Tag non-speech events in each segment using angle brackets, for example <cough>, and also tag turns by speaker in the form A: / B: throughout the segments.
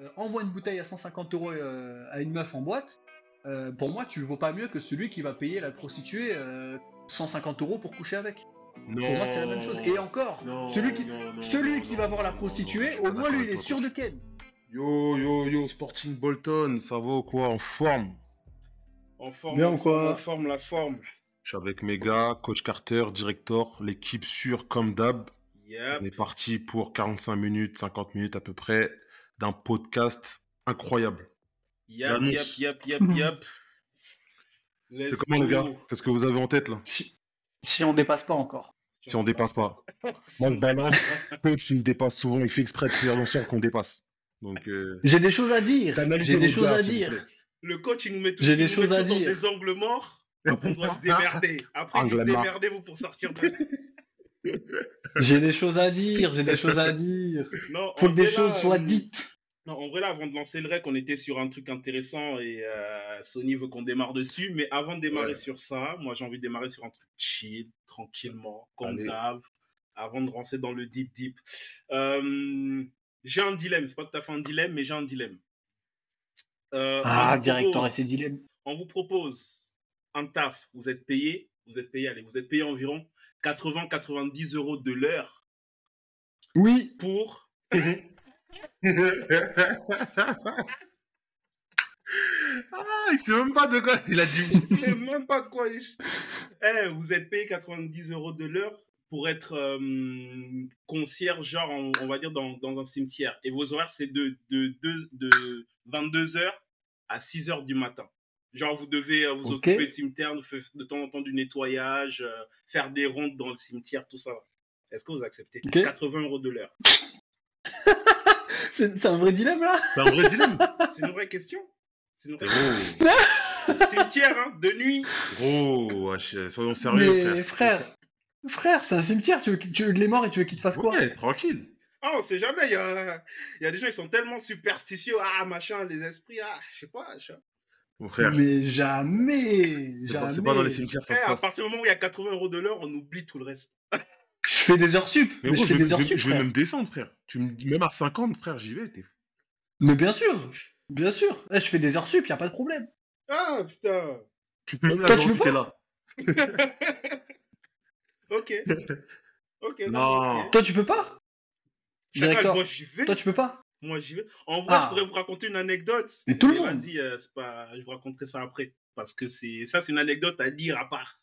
A: euh, envoie une bouteille à 150 euros euh, à une meuf en boîte, euh, pour moi, tu vaux pas mieux que celui qui va payer la prostituée euh, 150 euros pour coucher avec.
B: Non.
A: Pour moi, c'est la même chose. Et encore,
B: Non,
A: celui qui,
B: non, non,
A: celui
B: non,
A: qui
B: non.
A: va voir la prostituée, au moins lui, il est sûr de Ken.
B: Yo, yo, yo, Sporting Bolton, ça va ou quoi En forme?
C: En forme,
A: Bien
C: en
A: ou
C: forme,
A: quoi?
C: en forme, la forme.
B: Je suis avec mes gars, coach Carter, directeur, l'équipe sûre comme d'hab.
C: Yep.
B: On est parti pour 45 minutes, 50 minutes à peu près d'un podcast incroyable. J'annonce.
C: yep, yep, yep. Let's
B: C'est comment les gars? Qu'est-ce que vous avez en tête là?
A: Si, si on dépasse pas encore.
B: Si on dépasse pas. Moi je balance, coach il se dépasse souvent, il fait exprès de faire en sorte qu'on dépasse. Donc euh,
A: J'ai des choses à dire. J'ai des choses à
B: vous
A: dire.
C: Le coach, il nous met, il
A: des
C: met
A: choses à
C: toujours
A: dire.
C: dans des angles morts. Après, on doit se démerder. Après,
B: mort.
C: démerdez-vous pour sortir de. <laughs>
A: J'ai des choses à dire. J'ai des choses à dire. <laughs>
C: Non,
A: Faut que des choses soient
C: euh,
A: dites.
C: Non, en vrai, là, avant de lancer le rec, on était sur un truc intéressant et euh, Sony veut qu'on démarre dessus. Mais avant de démarrer
B: Ouais.
C: sur ça, moi, j'ai envie de démarrer sur un truc chill, tranquillement, comme d'hab, avant de rentrer dans le deep deep. Euh, j'ai un dilemme, c'est pas tout à fait un dilemme, mais j'ai un dilemme. Euh,
A: Ah, directeur et
C: propose-
A: ses dilemmes.
C: on vous propose un taf, vous êtes payé, vous êtes payé, allez, vous êtes payé environ 80-90 euros de l'heure
A: Oui.
C: pour <laughs>
B: ah, il sait même pas de quoi il a dit.
C: Je sais même pas de quoi il... Eh, vous êtes payé 90 euros de l'heure pour être euh, concierge, genre, on, on va dire, dans, dans un cimetière. Et vos horaires, c'est de, de, de, de 22h à 6h du matin. Genre, vous devez euh, vous occuper du cimetière, de, faire de temps en temps du nettoyage, euh, faire des rondes dans le cimetière, tout ça. Est-ce que vous acceptez?
A: Ok.
C: 80 euros de l'heure. <laughs>
A: C'est un vrai dilemme là
B: C'est un vrai dilemme. <laughs>
C: C'est une vraie question C'est une vraie
B: Gros, <laughs>
C: Cimetière, hein, de nuit.
B: gros, wesh, soyons sérieux,
A: Mais
B: frère.
A: frère, frère, c'est un cimetière. Tu veux, qu'il- tu veux de les morts et tu veux qu'ils te fassent quoi?
B: Tranquille.
C: Ah, on sait jamais. Il y a, il y a des gens, ils sont tellement superstitieux. Ah, machin, les esprits. Ah, je sais pas. Je-
B: Mon frère,
A: Mais jamais,
B: c'est pas-
A: jamais.
B: c'est pas dans les cimetières ça
C: Eh,
B: se
C: à partir du moment où il y a 80 euros de l'heure, on oublie tout le reste.
A: Je fais des heures sup.
B: Mais
A: Mais,
B: gros,
A: je fais des heures sup,
B: je vais même descendre, frère. Tu me dis, même à 50, frère, j'y vais. t'es-
A: Mais bien sûr, bien sûr. Eh, je fais des heures sup, y a pas de problème.
C: Ah, putain.
B: Tu peux même la
A: tu
B: t'es là. <laughs>
C: Ok. Ok,
B: Non.
A: Toi, tu peux pas
C: vais.
A: toi, tu peux pas
C: Moi, j'y vais. En vrai,
A: Ah.
C: je pourrais vous raconter une anecdote.
A: Mais tout le
C: Mais
A: monde.
C: Vas-y, euh, c'est pas... je vous raconterai ça après. Parce que c'est ça, c'est une anecdote à dire à part.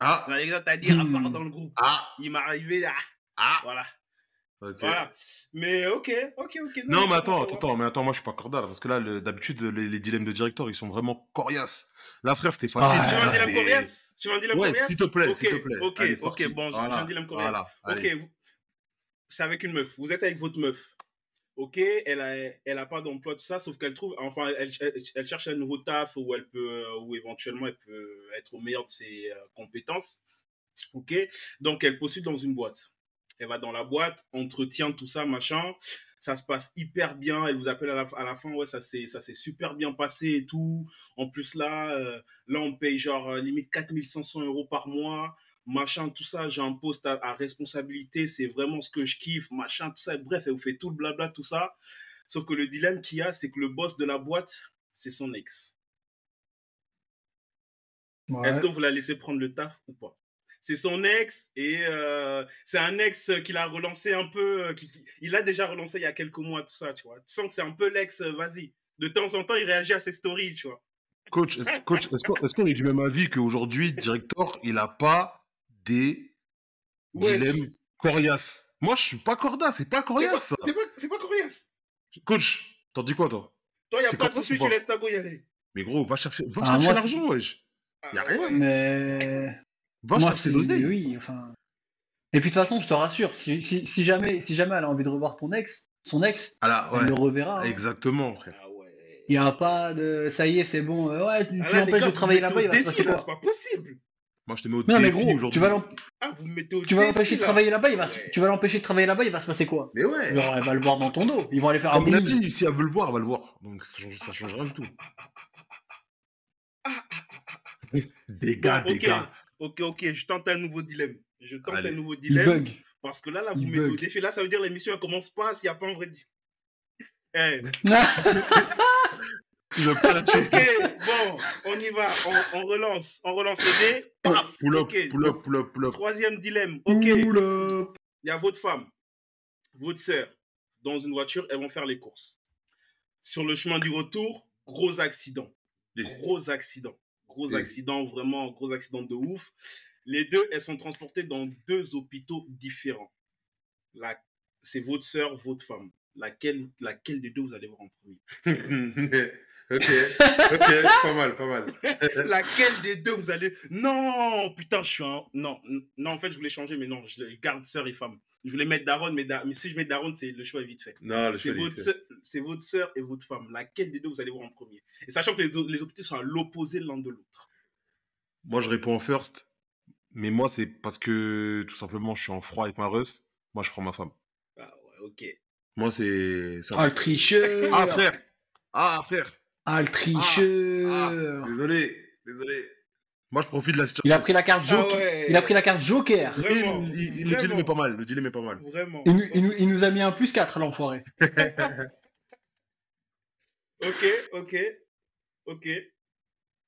B: Ah,
C: Une anecdote à dire à part
A: Hmm.
C: dans le groupe.
B: ah,
C: Il m'est arrivé. Ah,
B: ah.
C: voilà.
B: Ok.
C: Voilà. Mais ok, ok, ok.
B: Non, mais
C: c'est
B: attends, attends, attends, mais attends, moi je suis pas cordial parce que là, le- d'habitude, les, les dilemmes de directeur ils sont vraiment coriaces. Là, frère, c'était
A: Ah,
B: facile.
C: bon. Tu veux un
A: Ah,
C: dilemme coriace? Tu veux un dilemme
B: Ouais,
C: coriace?
B: s'il te plaît,
C: Ok,
B: s'il te plaît.
C: Ok,
B: Allez,
C: ok, bon, j'ai
B: Voilà,
C: un dilemme coriace.
B: Voilà,
C: Ok, c'est avec une meuf. Vous êtes avec votre meuf. Ok, elle a, elle a pas d'emploi, tout ça, sauf qu'elle trouve, enfin, elle, elle, cherche un nouveau taf où elle peut, euh, où éventuellement elle peut être au meilleur de ses euh, compétences. Ok, donc elle postule dans une boîte. Elle va dans la boîte, entretien, tout ça, machin. Ça se passe hyper bien. Elle vous appelle à la, à la fin, ouais, ça s'est, ça s'est super bien passé et tout. En plus, là, euh, là, on paye genre limite 4500 euros par mois machin, tout ça, j'ai un poste à, à responsabilité, c'est vraiment ce que je kiffe, machin, tout ça. Bref, elle vous fait tout le blabla, tout ça. Sauf que le dilemme qu'il y a, c'est que le boss de la boîte, c'est son ex.
A: Ouais.
C: Est-ce que vous la laissez prendre le taf ou pas? C'est son ex et euh, c'est un ex qu'il a relancé un peu, euh, qui, qui- il a déjà relancé il y a quelques mois, tout ça, tu vois. Tu sens que c'est un peu l'ex, euh, vas-y. De temps en temps, il réagit à ses stories, tu vois.
B: Coach, coach est-ce qu'on est, du même avis qu'aujourd'hui, directeur, il a pas des
C: Ouais.
B: dilemmes coriaces Moi, je suis pas corda, c'est pas coriace.
C: c'est pas, pas coriace.
B: Coach, t'en dis quoi, toi?
C: Toi, il n'y a pas de souci, tu laisses ta go y aller.
B: Mais gros, va chercher, va
A: Ah,
B: chercher l'argent, wesh. Y a
C: Ah,
B: rien.
C: ouais.
A: Mais
B: Va
A: moi,
B: chercher
A: c'est
B: l'oseille.
A: oui, enfin. Et puis de toute façon, je te rassure, si, si, si jamais, si jamais elle a envie de revoir ton ex, son ex,
B: Ah là,
A: elle le reverra. hein.
B: Exactement, frère.
C: Ah ouais.
A: Il y a pas de, ça y est, c'est bon. euh, ouais, tu,
C: Ah là,
A: de travailler là-bas, il va se passer quoi?
C: C'est pas possible.
B: Moi, je te mets au
A: Non mais
B: défi
A: gros,
B: aujourd'hui.
A: tu vas
C: Ah, vous me mettez au
A: tu vas
C: défi,
A: l'empêcher de travailler là-bas, il va, se-
C: Ouais.
A: tu vas l'empêcher de travailler là-bas, il va se passer quoi?
B: Mais ouais.
A: Genre, elle va le voir dans ton dos. Ils vont aller faire
B: À
A: un
B: avis, si elle veut le voir, elle va le voir. Donc, ça change, ça change rien du tout. <laughs> Des gars,
C: Bon,
B: des
C: ok,
B: gars.
C: ok, ok, je tente un nouveau dilemme. Je tente
B: Allez.
C: un nouveau
A: Il
C: dilemme.
A: bug.
C: Parce que là, là, vous
A: Il
C: mettez au défi. Là, ça veut dire l'émission, elle commence pas s'il n'y a pas un vrai di- <laughs> Eh, <laughs> Ok, bon, on y va. On, on relance. On relance les dés. Paf,
B: Pull up,
C: ok.
B: pull up, pull up, pull up.
C: Troisième dilemme. Ok. Il y a votre femme, votre sœur, dans une voiture, elles vont faire les courses. Sur le chemin du retour, gros accident. Gros accident. Gros accident, vraiment, gros accident de ouf. Les deux, elles sont transportées dans deux hôpitaux différents. La... C'est votre sœur, votre femme. Laquelle, laquelle des deux vous allez voir en premier? <laughs>
B: ok, ok, pas mal, pas mal. <laughs>
C: Laquelle des deux vous allez. Non, putain, je suis un. Non, non, en fait, je voulais changer, mais non, je garde sœur et femme. Je voulais mettre Daron, mais, Da- mais si je mets Daron, c'est le choix est vite fait.
B: Non, le
C: C'est
B: choix
C: votre,
B: est
C: sœur, c'est votre sœur et votre femme. Laquelle des deux vous allez voir en premier? Et sachant que les, deux- les hôpitaux sont à l'opposé l'un de l'autre.
B: Moi, je réponds en first. Mais moi, c'est parce que tout simplement, je suis en froid avec ma Russ. Moi, je prends ma femme.
C: Ah ouais, ok.
B: Moi, c'est.
A: Ah, le tricheur.
B: Ah, frère Ah, frère
A: Ah, le tricheur.
B: Désolé, désolé. Moi, je profite de la situation.
A: Il a pris la carte Joker.
C: Ah ouais.
A: Il a pris la carte Joker.
C: Vraiment.
B: Il- il- il- le dilemme est pas mal. Le dilemme est pas mal.
C: Vraiment.
A: Il nous, il nous- il nous a mis un plus 4, l'enfoiré. <laughs>
C: Ok, ok. Ok.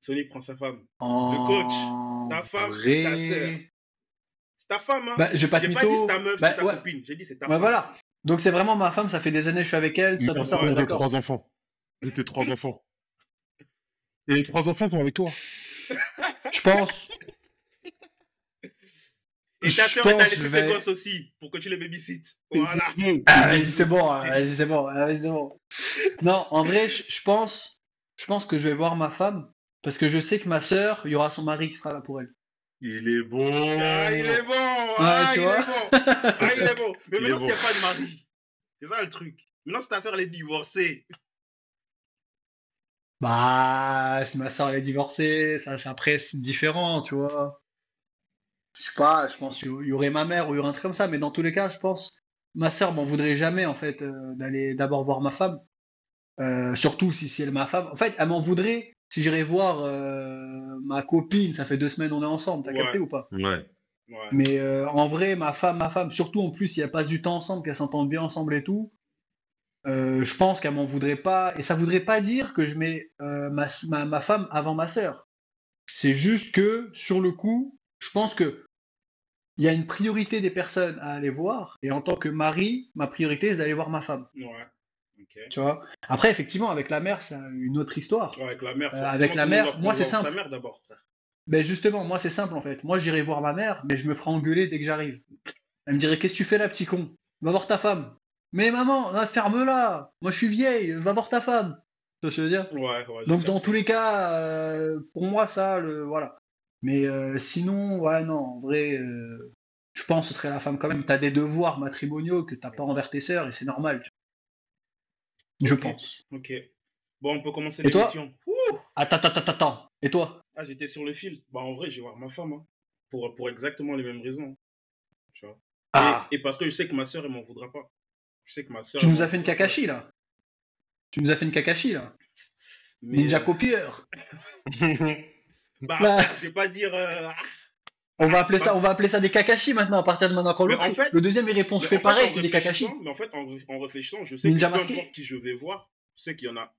C: Sony prend sa femme.
A: En
C: coach, ta femme,
A: vrai.
C: ta sœur. C'est ta femme, hein
A: Bah, je vais pas te
C: J'ai pas dit c'est ta meuf,
A: Bah,
C: c'est ta
A: ouais.
C: copine. J'ai dit c'est ta
A: Bah
C: femme.
A: voilà. Donc c'est vraiment ma femme, ça fait des années que je suis avec elle, ça, ça, on est d'accord.
B: trois enfants. Et tes trois enfants. Et les trois enfants sont avec toi.
A: Je pense.
C: Et ta sœur, elle t'a laissé ses gosses aussi, pour que tu les babysites. Voilà.
A: Ah, vas-y, c'est bon, hein, vas-y, c'est bon, ah, vas-y, c'est bon. Non, en vrai, je pense, je pense que je vais voir ma femme parce que je sais que ma sœur, il y aura son mari qui sera là pour elle.
B: Il est bon.
C: Ah, il est bon Ah,
A: tu
C: il
A: vois
C: est bon <laughs> Ah, il est bon Mais
B: Il
C: maintenant, s'il n'y a pas de mari, c'est ça le truc. Maintenant, si ta sœur, elle est divorcée.
A: Bah, si ma sœur elle est divorcée, ça, c'est- après c'est différent, tu vois. Je sais pas, je pense qu'il y aurait ma mère ou il y aurait un truc comme ça, mais dans tous les cas, je pense ma sœur m'en voudrait jamais en fait euh, d'aller d'abord voir ma femme. Euh, surtout si, si elle est ma femme. En fait, elle m'en voudrait si j'irais voir euh, ma copine, ça fait deux semaines on est ensemble, t'as
C: Ouais.
A: capté ou pas?
B: Ouais.
C: Ouais.
A: Mais euh, en vrai, ma femme, ma femme, surtout en plus, il a passe du temps ensemble, qu'elles s'entendent bien ensemble et tout. Euh, je pense qu'elle m'en voudrait pas. Et ça voudrait pas dire que je mets euh, ma, ma, ma femme avant ma sœur. C'est juste que, sur le coup, je pense que il y a une priorité des personnes à aller voir. Et en tant que mari, ma priorité, c'est d'aller voir ma femme.
C: Ouais. Ok.
A: Tu vois? Après, effectivement, avec la mère, c'est une autre histoire.
C: Ouais, avec la mère.
A: Euh, avec la mère, moi, c'est simple.
C: sa mère d'abord, frère.
A: Ben justement, moi c'est simple en fait. Moi j'irai voir ma mère, mais je me ferai engueuler dès que j'arrive. Elle me dirait Qu'est-ce que tu fais là, petit con? Va voir ta femme. Mais maman, ferme-la Moi je suis vieille, va voir ta femme. Tu vois ce que je veux dire?
C: Ouais, ouais.
A: Donc dans tous les cas, euh, pour moi ça, le voilà. Mais euh, sinon, ouais, non, en vrai, euh, je pense que ce serait la femme quand même. T'as des devoirs matrimoniaux que t'as pas envers tes sœurs et c'est normal. Je pense.
C: Ok. Bon, on peut commencer
A: Et toi
C: l'émission.
A: Attends, attends, attends, attends. Et toi?
C: Ah, j'étais sur le fil. Bah, en vrai, je vais voir ma femme. hein. Pour, pour exactement les mêmes raisons. Tu vois.
A: Ah,
C: Et, et parce que je sais que ma soeur, elle m'en voudra pas. Je sais que ma soeur.
A: tu nous as fait une Kakashi là. Tu nous as fait une Kakashi là. Ninja copieur. <laughs>
C: Bah,
A: Là.
C: je vais pas dire. euh, ah,
A: On va appeler ça,
C: Parce-
A: on va appeler ça des Kakashi maintenant à partir de maintenant. Quand
C: Mais
A: le,
C: fait-
A: le deuxième
C: mais
A: fais
C: en fait,
A: pareil, c'est des Kakashi.
C: Mais en fait, en, en réfléchissant, je sais
A: Ninja
C: que peu importe qui je vais voir, je sais qu'il y en a.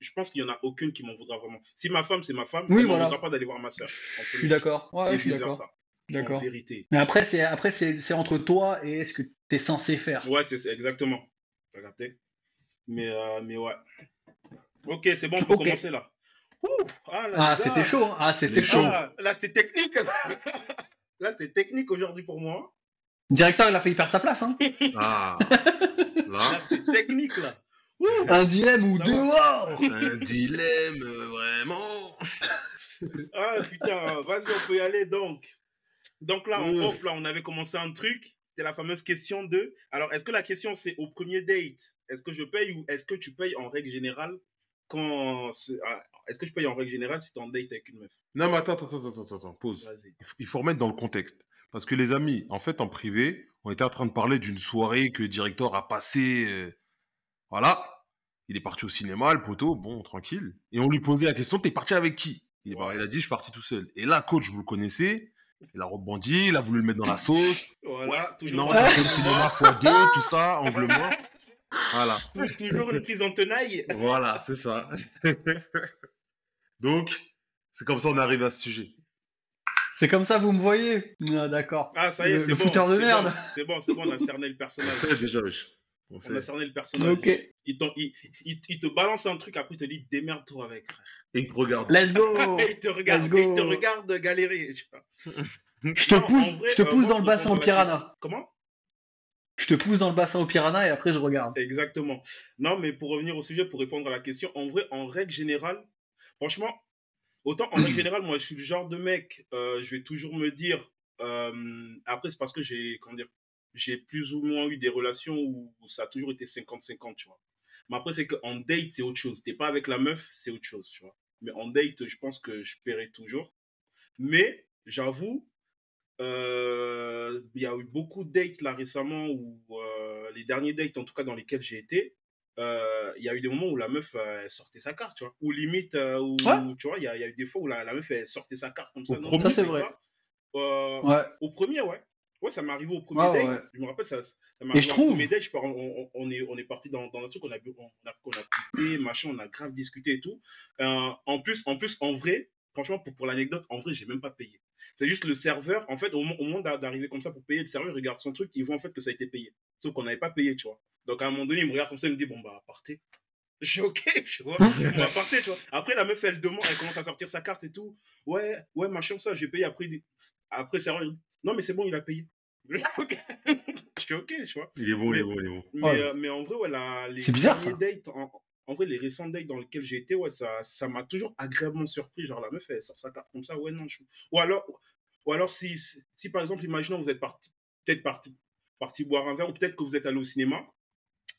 C: Je pense qu'il y en a aucune qui m'en voudra vraiment. Si ma femme, c'est ma femme,
A: Oui,
C: elle m'en
A: voilà.
C: voudra pas d'aller voir ma soeur.
A: Je suis d'accord. Ouais, je suis
C: vice
A: d'accord.
C: En vérité.
A: Mais après, c'est après c'est c'est entre toi et ce que t'es censé faire.
C: Ouais, c'est c'est exactement. T'as capté? Mais, euh, mais ouais. Ok, c'est bon, on peut commencer là. Ouh, ah, là,
A: Ah,
C: les gars.
A: c'était chaud. hein. Ah, c'était chaud.
C: Ah, là, c'était technique. <laughs> là, c'était technique aujourd'hui pour moi.
A: Directeur, il a failli perdre sa place. Hein. <laughs>
B: Ah.
C: Là,
B: Là,
C: c'était technique là. Ouh.
A: Un dilemme ou dehors.
B: un dilemme, vraiment.
C: Ah putain, vas-y, on peut y aller donc. Donc là, en
B: Mmh.
C: off, là, on avait commencé un truc. C'était la fameuse question de. Alors, est-ce que la question c'est au premier date Est-ce que je paye ou est-ce que tu payes en règle générale quand. ah, Est-ce que je paye en règle générale si t'es en date avec une meuf?
B: Non, mais attends, attends, attends, attends, pause. Il faut- remettre dans le contexte. Parce que les amis, en fait, en privé, on était en train de parler d'une soirée que le directeur a passée. euh, Voilà. Il est parti au cinéma, le poteau, bon, tranquille. Et on lui posait la question T'es parti avec qui? Il, bah, il a dit Je suis parti tout seul. Et là, coach, vous le connaissez. Il a rebondi, il a voulu le mettre dans la sauce.
C: Voilà, toujours.
B: Non, le cinéma fois deux, tout ça, angle mort. Voilà.
C: Toujours une prise en tenaille.
B: Voilà, c'est ça. Donc, c'est comme ça on arrive à ce sujet.
A: C'est comme ça, vous me voyez ah, D'accord.
C: Ah, ça y est, c'est
A: le
C: bon.
A: fouteur de
C: c'est
A: merde.
C: bon, C'est bon, c'est bon, on a cerné le
B: On
C: personnage.
B: sait déjà, wesh. On
C: On a cerné le personnage.
A: Ok.
C: Il, t'en- il- il- il te balance un truc, après il te dit démerde-toi avec. frère.
B: Et il te regarde.
A: Let's go
C: Et <laughs> il te regarde,
A: let's go.
C: il te regarde galérer. tu vois. <laughs>
A: Je te
C: Non,
A: pousse,
C: vrai,
A: je te
C: euh,
A: pousse
C: moi,
A: dans le bassin au piranha.
C: Comment?
A: Je te pousse dans le bassin au piranha et après je regarde.
C: Exactement. Non, mais pour revenir au sujet, pour répondre à la question, en vrai, en règle générale, franchement, autant en règle <clears throat> générale, moi, je suis le genre de mec, euh, je vais toujours me dire, euh, après, c'est parce que j'ai, comment dire, j'ai plus ou moins eu des relations où, où ça a toujours été 50-50, tu vois. Mais après, c'est qu'en date, c'est autre chose. T'es pas avec la meuf, c'est autre chose, tu vois. Mais en date, je pense que je paierai toujours. Mais, j'avoue, euh, il y a eu beaucoup de dates là récemment, où euh, les derniers dates en tout cas dans lesquels j'ai été, euh, il y a eu des moments où la meuf elle sortait sa carte, tu vois. Ou limite, où,
A: Ouais.
C: tu vois, il y, a il y a eu des fois où la, la meuf elle sortait sa carte comme ça.
B: Au
C: non,
B: premier,
C: je
A: Ça, c'est vrai.
C: pas.
A: Ouais.
C: Au premier, ouais. Ouais, ça m'est arrivé au premier
A: Ouais,
C: date.
A: ouais.
C: Je me rappelle, ça, ça m'est arrivé
A: je
C: au
A: trouve-
C: premier date. je pars- on, est, on est parti dans, dans un truc, on a, on a, on a machin, on a grave discuté et tout. Euh, en, plus, en plus, en vrai, franchement, pour, pour l'anecdote, en vrai, j'ai même pas payé. C'est juste le serveur, en fait, au, au moment d'a- d'arriver comme ça pour payer, le serveur il regarde son truc, il voit en fait que ça a été payé. Sauf qu'on n'avait pas payé, tu vois. Donc à un moment donné, il me regarde comme ça, il me dit, bon, bah, partez. Je suis ok, <laughs> tu vois. On va partir, tu vois. Après, la meuf, elle demande, elle commence à sortir sa carte et tout. Ouais, ouais, machin, ça, j'ai payé. Après, après, serveur, il dit, non, mais c'est bon, il a payé. <laughs> Ok. je suis ok, tu vois.
B: Il est bon, il est bon, il est bon.
C: Mais,
A: Ouais.
C: euh, mais en vrai, ouais, la- les
A: C'est bizarre,
C: derniers dates, en, en vrai, les récents dates dans lesquels j'ai été, ouais, ça ça m'a toujours agréablement surpris. Genre, la meuf, elle sort sa carte comme ça, ouais, non. je- Ou alors, ou alors si, si, si, par exemple, imaginons, vous êtes parti, peut-être parti, parti boire un verre, ou peut-être que vous êtes allé au cinéma,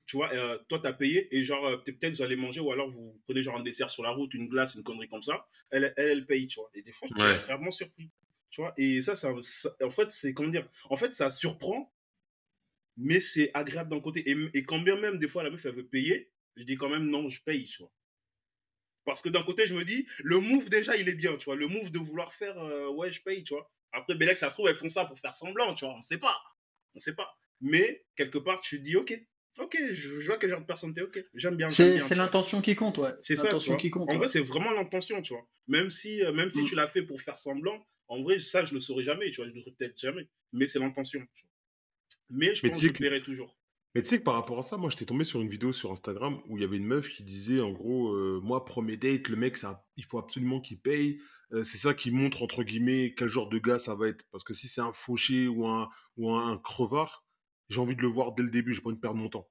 C: tu vois, euh, toi, t'as payé, et genre, euh, peut-être vous allez manger, ou alors vous prenez genre un dessert sur la route, une glace, une connerie comme ça, elle, elle, elle paye, tu vois. Et des fois, je suis
B: Ouais.
C: agréablement surpris. Et ça, ça, en fait, c'est, comment dire, en fait, ça surprend, mais c'est agréable d'un côté. Et, et quand bien même, des fois, la meuf, elle veut payer, je dis quand même non, je paye, tu vois. Parce que d'un côté, je me dis, le move, déjà, il est bien, tu vois. Le move de vouloir faire, euh, ouais, je paye, tu vois. Après, Bélec, ça se trouve, elles font ça pour faire semblant, tu vois. On sait pas. On sait pas. Mais, quelque part, tu te dis, ok, ok, je, je vois quel genre de personne t'es, ok. J'aime bien.
A: C'est l'intention qui compte, ouais.
C: C'est ça, tu
A: L'intention
C: vois.
A: qui compte.
C: En
A: ouais.
C: vrai, c'est vraiment l'intention, tu vois. Même si, euh, même si
A: Mm.
C: tu l'as fait pour faire semblant, en vrai, ça, je le saurais jamais, tu vois. Je le saurais peut-être jamais. Mais c'est l'intention. Mais je
B: Mais
C: pense
B: tu sais
C: que je
B: que-
C: paierai toujours.
B: Mais tu sais que par rapport à ça, moi, j'étais tombé sur une vidéo sur Instagram où il y avait une meuf qui disait, en gros, euh, moi, premier date, le mec, ça, il faut absolument qu'il paye. Euh, c'est ça qui montre, entre guillemets, quel genre de gars ça va être. Parce que si c'est un fauché ou un, ou un, un crevard, j'ai envie de le voir dès le début, j'ai pas envie de perdre mon temps.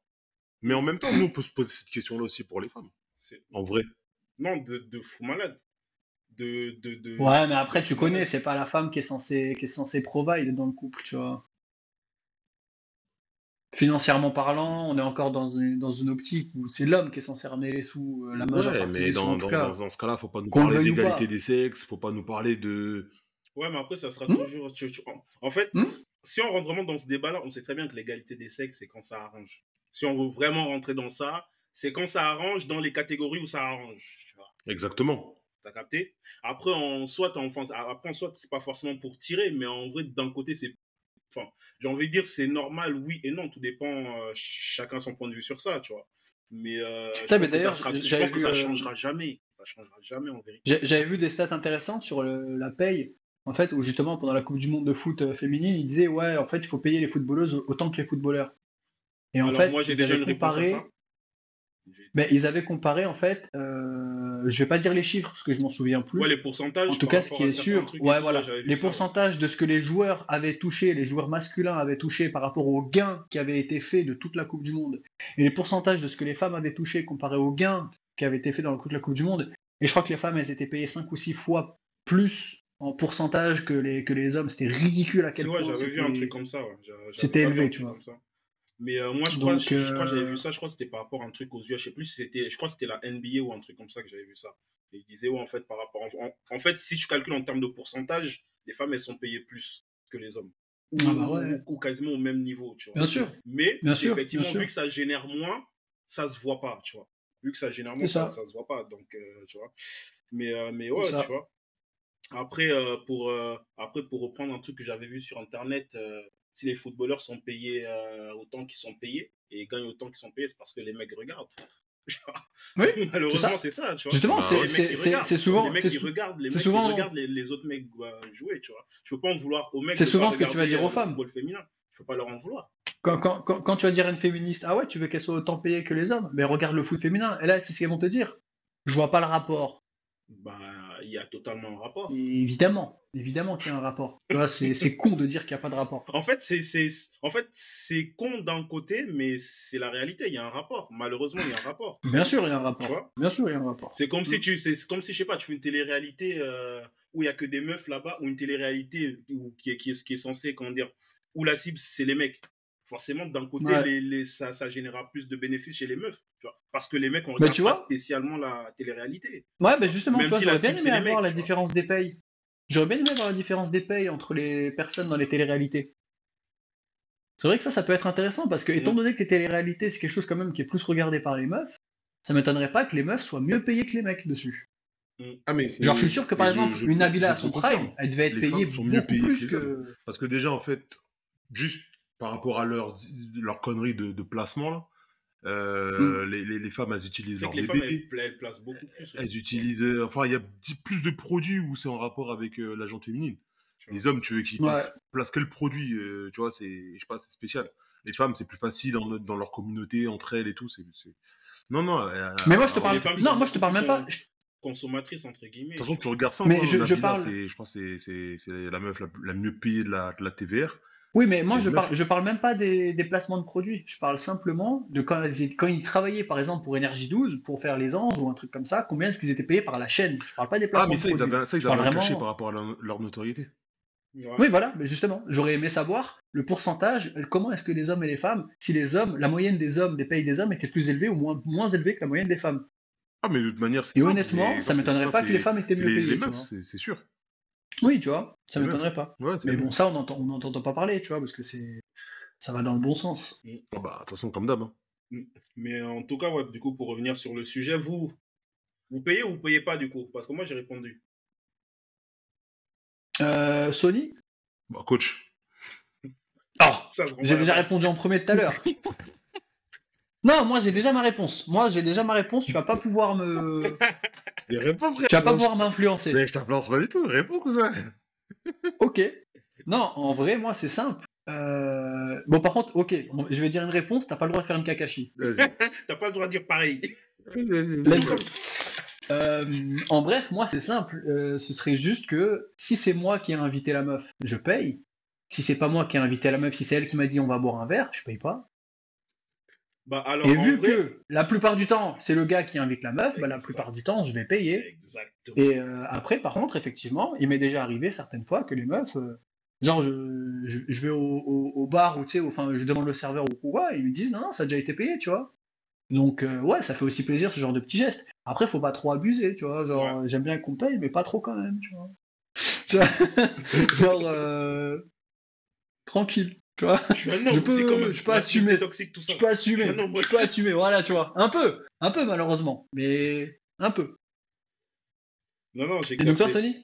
B: Mais en même temps, nous, on peut se poser cette question-là aussi pour les femmes. En vrai.
C: Non, de, de fou malade. De, de, de...
A: Ouais, mais après, tu connais, c'est pas la femme qui est censée, qui est censée provide dans le couple, tu vois. Financièrement parlant, on est encore dans une, dans une optique où c'est l'homme qui est censé ramener les sous, euh, la majeure
B: Ouais,
A: partie
B: mais
A: des sous,
B: dans,
A: tout
B: dans,
A: cas.
B: dans, dans ce cas-là, faut pas nous
A: Qu'on
B: parler d'égalité des sexes, faut pas nous parler de.
C: Ouais, mais après, ça sera
A: Hmm
C: toujours. tu- tu- en- En fait,
A: Hmm
C: si on rentre vraiment dans ce débat-là, on sait très bien que l'égalité des sexes, c'est quand ça arrange. Si on veut vraiment rentrer dans ça, c'est quand ça arrange dans les catégories où ça arrange. Tu vois.
B: Exactement.
C: T'as capté? Après, en soit, en, enfin, après, en soit, c'est pas forcément pour tirer, mais en vrai, d'un côté, c'est. Enfin, j'ai envie de dire, c'est normal, oui et non. Tout dépend, euh, ch- chacun son point de vue sur ça, tu vois. Mais, euh, je
A: mais
C: pense que ça
A: d'ailleurs,
C: sera- je
A: j'avais
C: pense que
A: vu,
C: ça
A: euh,
C: changera jamais. Ça changera jamais en vérité.
A: J'avais vu des stats intéressantes sur le- la paye, en fait, où justement, pendant la Coupe du Monde de foot euh, féminine, ils disaient, ouais, en fait, il faut payer les footballeuses autant que les footballeurs. Et en
C: Alors,
A: fait,
C: moi, j'ai
A: ils
C: déjà
A: avaient
C: une réponse à
A: comparé,
C: ça. J'ai-
A: ben, ils avaient comparé, en fait, euh, je vais pas dire les chiffres, parce que je m'en souviens plus.
C: Ouais, les pourcentages.
A: En tout cas, ce qui est sûr, ouais, voilà, les
C: ça, ouais.
A: pourcentages de ce que les joueurs avaient touché, les joueurs masculins avaient touché par rapport aux gains qui avaient été faits de toute la Coupe du Monde, et les pourcentages de ce que les femmes avaient touché comparé aux gains qui avaient été faits dans toute la Coupe du Monde, et je crois que les femmes, elles étaient payées 5 ou 6 fois plus en pourcentage que les, que les hommes. C'était ridicule à quel point
C: j'avais vu un truc comme ça. ouais.
A: C'était élevé, tu vois.
C: Mais euh, moi, je crois,
A: Donc,
C: je, je crois que j'avais
A: euh,
C: vu ça. Je crois que c'était par rapport à un truc aux yeux. Je sais plus si c'était. Je crois que c'était la NBA ou un truc comme ça que j'avais vu ça. Et il disait, ouais, en fait, par rapport. En, fait, si tu calcules en termes de pourcentage, les femmes, elles sont payées plus que les hommes. Ou,
A: Ah bah ouais.
C: ou- ou quasiment au même niveau, tu vois.
A: Bien sûr.
C: Mais,
A: Bien sûr,
C: effectivement,
A: bien sûr.
C: vu que ça génère moins, ça se voit pas, tu vois. Vu que ça génère moins, ça.
A: ça.
C: ça se voit pas. Donc, euh, tu vois. Mais, euh, mais ouais, tu vois. Après, euh, pour, euh, après, pour reprendre un truc que j'avais vu sur Internet, euh, si les footballeurs sont payés euh, autant qu'ils sont payés et gagnent autant qu'ils sont payés, c'est parce que les mecs regardent. <laughs>
A: Oui, <laughs>
C: Malheureusement, c'est ça. tu vois?
A: Justement,
B: Bah,
A: c'est- c'est c'est- c'est souvent.
C: les mecs
A: c'est
C: qui regardent, les
A: c'est
C: mecs
A: souvent-
C: qui regardent les, les autres mecs euh, jouer, tu vois? Tu peux pas en vouloir aux mecs.
A: C'est souvent ce que tu vas dire aux
C: le
A: femmes.
C: football féminin. Tu peux pas leur en vouloir.
A: Quand, quand, quand, quand tu vas dire à une féministe, ah ouais, tu veux qu'elle soit autant payée que les hommes, mais regarde le foot féminin. Et là, tu sais ce qu'elles vont te dire. Je vois pas le rapport.
C: Bah, il y a totalement un rapport.
A: Évidemment, évidemment qu'il y a un rapport. Tu c'est con de dire qu'il n'y a pas de rapport.
C: En fait, c'est en fait con d'un côté, mais c'est la réalité. Il y a un rapport. Malheureusement, il y a un rapport.
A: Bien sûr, il y a un
C: Tu
A: rapport.
C: vois?
A: Bien sûr, il y a un rapport.
C: C'est comme
A: Mm.
C: si tu, c'est comme si je sais pas, tu fais une télé-réalité euh, où il y a que des meufs là-bas, ou une télé-réalité qui est qui est qui est censée comment dire, où la cible c'est les mecs. Forcément, d'un côté,
A: Ouais.
C: les, les- ça, ça générera plus de bénéfices chez les meufs, tu vois, parce que les mecs on
A: Bah,
C: regarde
A: tu
C: pas
A: vois.
C: spécialement la télé-réalité.
A: Ouais, ben justement,
C: Même
A: tu vois,
C: si
A: j'aurais bien aimé avoir
C: mecs,
A: la différence des payes. J'aurais bien aimé avoir la différence des payes entre les personnes dans les téléréalités. C'est vrai que ça, ça peut être intéressant parce que, étant
C: Mm.
A: donné que les téléréalités, c'est quelque chose quand même qui est plus regardé par les meufs, ça m'étonnerait pas que les meufs soient mieux payées que les mecs dessus.
B: Ah, mais c'est-
A: Genre, je suis sûr que par
B: je-
A: exemple,
B: je-
A: une Nabila à son prime, elle devait être
B: Les
A: payée
B: mieux
A: beaucoup
B: payées
A: plus
B: que. Parce que déjà, en fait, juste par rapport à leurs leur conneries de, de placement, là, euh, les, les- les femmes, elles utilisent leur
C: les femmes
B: bébé.
C: elles, elles placent beaucoup plus.
B: Elles utilisent. euh, enfin, il y a plus de produits où c'est en rapport avec euh, la gente féminine. Les hommes, tu veux qu'ils
A: Ouais.
B: placent, placent quel produit euh, Tu vois, c'est, je sais pas, c'est spécial. Les femmes, c'est plus facile dans, dans leur communauté, entre elles et tout. C'est, c'est- Non, non. euh,
A: Mais moi, je te parle.
C: femmes
A: Non, moi, je te parle même pas.
C: beaucoup consommatrices entre guillemets.
B: De toute façon, tu regardes ça.
A: Mais
B: moi,
A: je- je parle-
B: c'est- Je pense que c'est- c'est c'est la meuf la, la mieux payée de la, de la TVR.
A: Oui, mais moi, je
B: meufs.
A: parle, je parle même pas des, des placements de produits. Je parle simplement de quand ils, quand ils travaillaient, par exemple, pour Énergie 12, pour faire les anges ou un truc comme ça, combien est-ce qu'ils étaient payés par la chaîne? Je parle pas des
B: Ah,
A: placements
B: mais
A: de
B: ça, ils
A: produits.
B: avaient, ça, ils avaient
A: vraiment-
B: cachet par rapport à leur, leur notoriété.
C: Ouais.
A: Oui, voilà, mais justement, j'aurais aimé savoir le pourcentage, euh, comment est-ce que les hommes et les femmes, si les hommes, la moyenne des hommes, des payes des hommes était plus élevée ou moins, moins élevée que la moyenne des femmes?
B: Ah, mais de toute manière, c'est
A: Et
B: simple,
A: honnêtement, ça m'étonnerait
B: ça,
A: pas que les femmes étaient mieux
B: les,
A: payées.
B: les meufs, c'est sûr.
A: Oui, tu vois, ça m'étonnerait pas.
B: Ouais,
A: Mais bon, ça, on n'entend on n'entend pas parler, tu vois, parce que c'est, ça va dans le bon sens.
B: Ah bah, de toute façon, comme d'hab. hein.
C: Mais en tout cas, ouais, du coup, pour revenir sur le sujet, vous, vous payez ou vous payez pas du coup? Parce que moi, j'ai répondu.
A: Euh, Sony?
B: Bah, coach.
A: Oh,
C: renvoie
A: J'ai déjà répondu en premier tout à l'heure. <laughs> Non, moi j'ai déjà ma réponse. Moi j'ai déjà ma réponse. Tu vas pas pouvoir me, <laughs>
B: Il répond, frère.
A: tu vas pas pouvoir m'influencer.
B: Mais je t'influence pas du tout, réponds, cousin. <laughs>
A: Ok. Non, en vrai, moi c'est simple. Euh, Bon, par contre, ok, je vais dire une réponse. T'as pas le droit de faire une kakashi.
C: T'as pas le droit de dire pareil.
A: Euh, en bref, moi c'est simple. Euh, ce serait juste que si c'est moi qui ai invité la meuf, je paye. Si c'est pas moi qui ai invité la meuf, si c'est elle qui m'a dit on va boire un verre, je paye pas.
C: Bah, alors,
A: Et vu
C: vrai-
A: que la plupart du temps c'est le gars qui invite la meuf, bah, la plupart du temps je vais payer.
C: Exactement.
A: Et euh, après, par contre, effectivement, il m'est déjà arrivé certaines fois que les meufs, euh, genre, je, je, je vais au, au, au bar ou tu sais, enfin, je demande le serveur ou quoi, et ils me disent non, non, ça a déjà été payé, tu vois. Donc, euh, ouais, ça fait aussi plaisir ce genre de petits gestes. Après, faut pas trop abuser, tu vois. Genre, j'aime bien qu'on paye, mais pas trop quand même, tu vois. <laughs> Tu vois genre, euh, tranquille, tu vois.
C: Je suis un homme
A: je
C: aussi,
A: peux- je peux assumer.
C: société toxique, tout ça.
A: Je peux assumer,
C: Je
A: je peux assumer, voilà, tu vois. Un peu, un peu malheureusement, mais un peu.
C: Non, non, j'ai
A: Et donc toi. Sony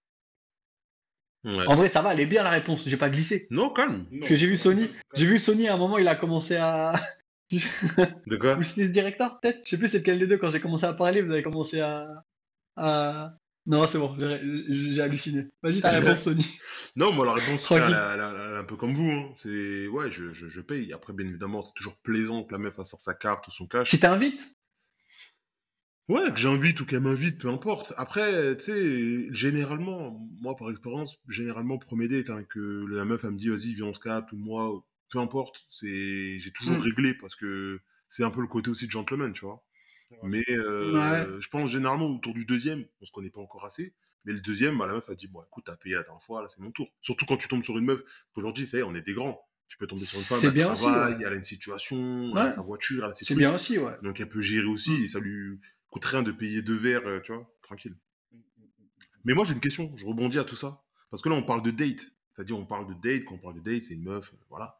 B: Ouais.
A: En vrai, ça va, elle est bien la réponse, j'ai pas glissé.
B: Non, calme.
A: Parce que j'ai vu Sony, j'ai vu Sony à un moment, il a commencé à. <laughs>
B: De quoi
A: Ou c'était ce directeur, peut-être Je sais plus c'est lequel des deux. Quand j'ai commencé à parler, vous avez commencé à. à... Non, c'est bon, j'ai halluciné. Vas-y, ta réponse, Sony.
B: Non, moi, la réponse, frère,
A: Tranquille.
B: elle, elle- elle- elle est un peu comme vous. hein. C'est, ouais, je, je, je paye. Après, bien évidemment, c'est toujours plaisant que la meuf elle sort sa carte ou son cash.
A: Si t'invites
B: Ouais, que j'invite ou qu'elle m'invite, peu importe. Après, tu sais, généralement, moi, par expérience, généralement, premier date, hein, que la meuf, elle me dit, vas-y, viens, on se capte, ou moi, peu importe, c'est, j'ai toujours
A: Mm.
B: réglé parce que c'est un peu le côté aussi de gentleman, tu vois. Mais euh, je pense généralement autour du deuxième, on se connaît pas encore assez. Mais le deuxième, bah, la meuf a dit Bon, écoute, t'as payé la dernière fois, là, c'est mon tour. Surtout quand tu tombes sur une meuf. Aujourd'hui, ça y est, on est des grands. Tu peux tomber sur une femme, elle
A: bien aussi,
B: travaille,
A: ouais.
B: elle a une situation, elle a sa voiture, elle a ses
A: C'est bien aussi, ouais.
B: Donc elle peut gérer aussi et ça lui coûte rien de payer deux verres, euh, tu vois, tranquille. Mais moi, j'ai une question, je rebondis à tout ça. Parce que là, on parle de date. C'est-à-dire, on parle de date, quand on parle de date, c'est une meuf, euh, voilà.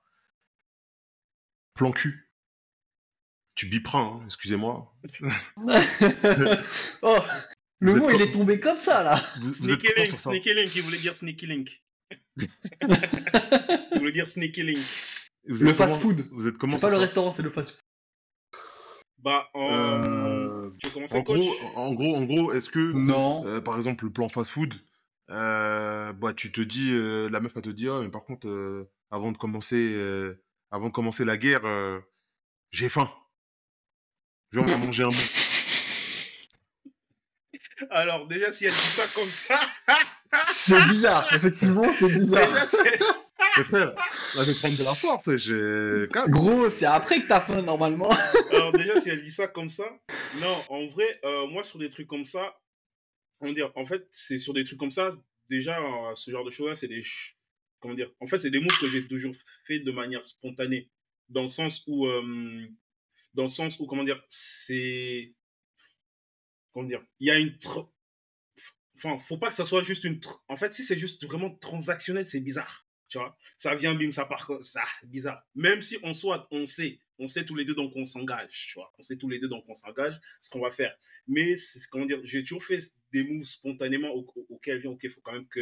B: Plan cul. Tu biperas, hein, excusez-moi. <laughs>
A: oh, le mot, il est tombé comme ça, là.
B: Vous,
C: Sneaky Link, Sneaky Link, il voulait dire Sneaky Link. <laughs> Je voulais dire Sneaky Link.
B: Vous
A: Le fast-food.
B: Vous êtes comment
A: C'est pas le restaurant, c'est le fast-food.
C: Bah, en...
B: Euh,
C: tu veux commencer,
B: en
C: coach
B: gros, en gros, en gros, est-ce que
A: Non.
B: Euh, par exemple, le plan fast-food, euh, bah, tu te dis, euh, la meuf, elle te dit, Ah, mais par contre, euh, avant, de commencer, euh, avant de commencer la guerre, euh, j'ai faim. Je vais en manger un bout.
C: Alors, déjà, si elle dit ça comme ça,
A: C'est bizarre, effectivement, c'est bizarre.
C: déjà,
B: Mais frère, là, je vais prendre de la force. J'ai...
A: Gros, c'est après que t'as faim, normalement.
C: Alors déjà, si elle dit ça comme ça, non, en vrai, euh, moi sur des trucs comme ça, on va dire, en fait, c'est sur des trucs comme ça, déjà, euh, ce genre de choses-là, c'est des, comment dire, en fait, c'est des moves que j'ai toujours fait de manière spontanée, dans le sens où, euh, dans le sens où, comment dire, c'est, comment dire, il y a une, tr- enfin, faut pas que ça soit juste une, en fait, si c'est juste vraiment transactionnel, c'est bizarre. Tu vois, ça vient, bim, ça part, comme ça, bizarre. Même si on soit, on sait, on sait tous les deux donc on s'engage, tu vois. On sait tous les deux donc on s'engage ce qu'on va faire. Mais comment dire, j'ai toujours fait des moves spontanément au- auxquels vient, ok, faut quand même que,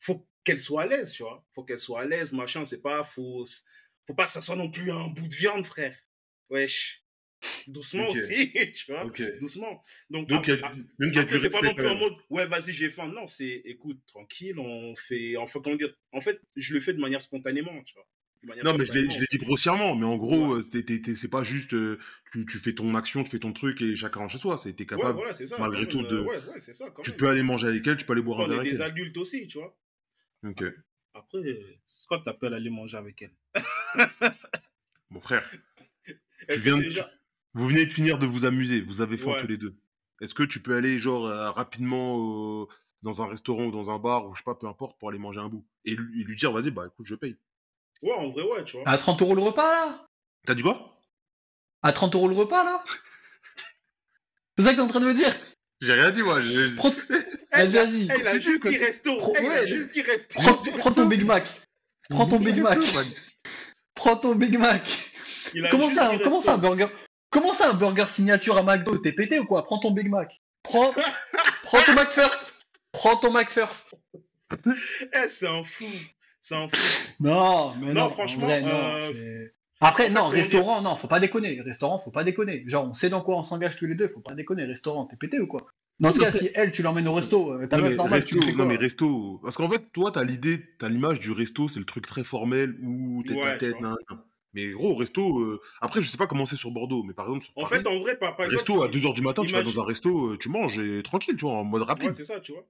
C: faut qu'elle soit à l'aise, tu vois. Faut qu'elle soit à l'aise, machin. C'est pas, faut, faut pas que ça soit non plus un bout de viande, frère. Wesh. Doucement aussi, <laughs> tu vois. Doucement. Donc,
B: Donc, il y a,
C: après-
B: donc, il y a
C: après,
B: du
C: c'est pas non plus en mode, ouais, vas-y, j'ai faim. Non, c'est, écoute, tranquille, on fait, comment dire, en fait, je le fais de manière spontanément, tu vois.
B: Non, mais je l'ai, dit grossièrement, mais en gros, euh, t'es- t'es- c'est pas juste euh, tu, tu fais ton action, tu fais ton truc et chacun rentre chez soi. C'est,
C: Ouais,
B: capable.
C: voilà, ça.
B: malgré tout, de-
C: euh, Ouais, ouais, ça,
B: tu
C: même.
B: peux aller manger avec elle, tu peux aller boire un
C: On
B: verre
C: est
B: avec
C: des
B: elle.
C: adultes aussi, tu vois.
B: Ok.
C: Après, c'est quoi que t'appelles aller manger avec elle
B: Mon frère, <laughs>
C: Que
B: viens
C: c'est
B: de-
C: déjà-
B: vous venez de finir de vous amuser, vous avez faim
C: Ouais.
B: tous les deux. Est-ce que tu peux aller, genre, euh, rapidement euh, dans un restaurant ou dans un bar, ou je sais pas, peu importe, pour aller manger un bout et lui, et lui dire, vas-y, bah écoute, je paye.
C: Ouais, en vrai, ouais, tu vois.
A: À 30 euros le repas, là?
B: T'as dit quoi?
A: À 30 euros le repas, là? <laughs> C'est ça que t'es en train de me dire?
B: J'ai rien dit, moi. j'ai-
A: Prends- <laughs> Vas-y, vas-y.
C: Il a juste dit resto.
A: Pro-
C: il a
A: ouais.
C: juste dit resto.
A: Prends, prends ton Big Mac. Prends ton Big Mac. Prends ton Big Mac.
C: Il a
A: Comment ça, comment un burger Comment ça, un burger signature à McDo? T'es pété ou quoi? Prends ton Big Mac. Prends, prends ton Mac first. Prends ton Mac first. <laughs>
C: Eh, c'est un fou. C'est un fou.
A: Non, mais
C: Non,
A: non,
C: franchement,
A: vrai, non,
C: euh,
A: c'est- Après,
C: en fait,
A: non, restaurant, non, faut pas déconner. Restaurant, faut pas déconner. Genre, on sait dans quoi on s'engage tous les deux, faut pas déconner. Restaurant, t'es pété ou quoi? Dans ce cas, si elle, tu l'emmènes au resto, euh, ta
B: Non,
A: meuf
B: mais
A: normale, tu
B: resto,
A: lui fais
B: non, mais resto. Parce qu'en fait, toi, t'as l'idée, t'as l'image du resto, c'est le truc très formel où tête
C: Ouais,
B: à tête. nan, nan. Mais gros, resto. euh, Après, je sais pas comment c'est sur Bordeaux, mais par exemple, sur
C: En
B: Paris,
C: fait, en vrai, par, par exemple.
B: resto à
C: si-
B: 2h du matin, tu vas dans un resto, euh, tu manges et tranquille, tu vois, en mode rapide.
C: Ouais, c'est ça, tu vois.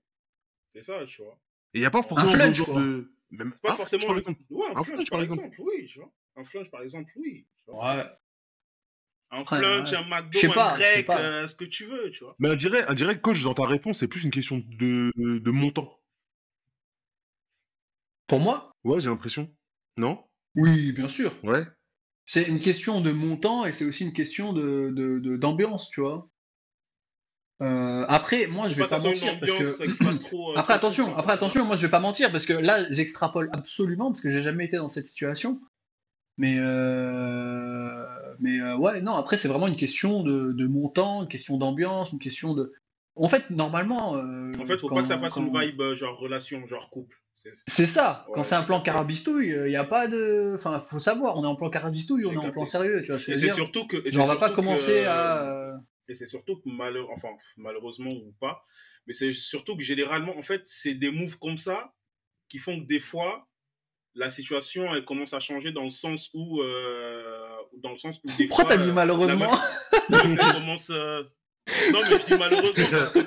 C: C'est ça, tu vois.
B: et il y a pas forcément
A: flunch,
B: de genre
A: quoi.
B: de. Même
C: C'est pas
B: un flunch,
C: forcément.
B: par
C: le-
B: exemple.
C: Ouais, un,
B: Un
C: par
B: exemple.
C: exemple, oui, tu vois. Un flunch, par exemple, oui. tu vois.
A: Ouais.
C: Un
A: Ouais,
C: flunch,
A: ouais.
C: un McDo,
A: pas,
C: un
A: sais
C: grec,
A: pas.
C: euh, ce que tu veux, tu vois.
B: Mais on dirait, on dirait, coach, dans ta réponse, c'est plus une question de, de montant.
A: Pour moi?
B: Ouais, j'ai l'impression. Non?
A: Oui, bien sûr.
B: Ouais.
A: C'est une question de montant et c'est aussi une question de de- de- d'ambiance, tu vois. Euh, après, moi, je vais
C: pas
A: mentir parce que
C: trop. euh, <laughs>
A: Après attention,
C: cool,
A: après attention, moi je vais pas mentir parce que là j'extrapole absolument parce que j'ai jamais été dans cette situation. Mais euh... mais euh, ouais non après c'est vraiment une question de, de montant, une question d'ambiance, une question de. En fait normalement. euh,
C: En fait, faut
A: quand-
C: pas que ça fasse
A: quand-
C: une vibe euh, genre relation, genre couple. C'est-
A: ça.
C: Ouais,
A: quand c'est un plan carabistouille, il y a pas de. Enfin faut savoir, on est en plan carabistouille, on est en plan sérieux, tu vois.
C: Et c'est surtout que.
A: Genre on va pas
C: que,
A: commencer
C: euh,
A: à. euh,
C: Et c'est surtout que malheur... enfin, malheureusement ou pas, mais c'est surtout que généralement, en fait, c'est des moves comme ça qui font que des fois, la situation elle commence à changer dans le sens où, euh, dans le sens où <laughs> des
A: Pourquoi t'as dit
C: euh,
A: malheureusement
C: la meuf, elle commence. euh, Non, mais je dis malheureusement parce que,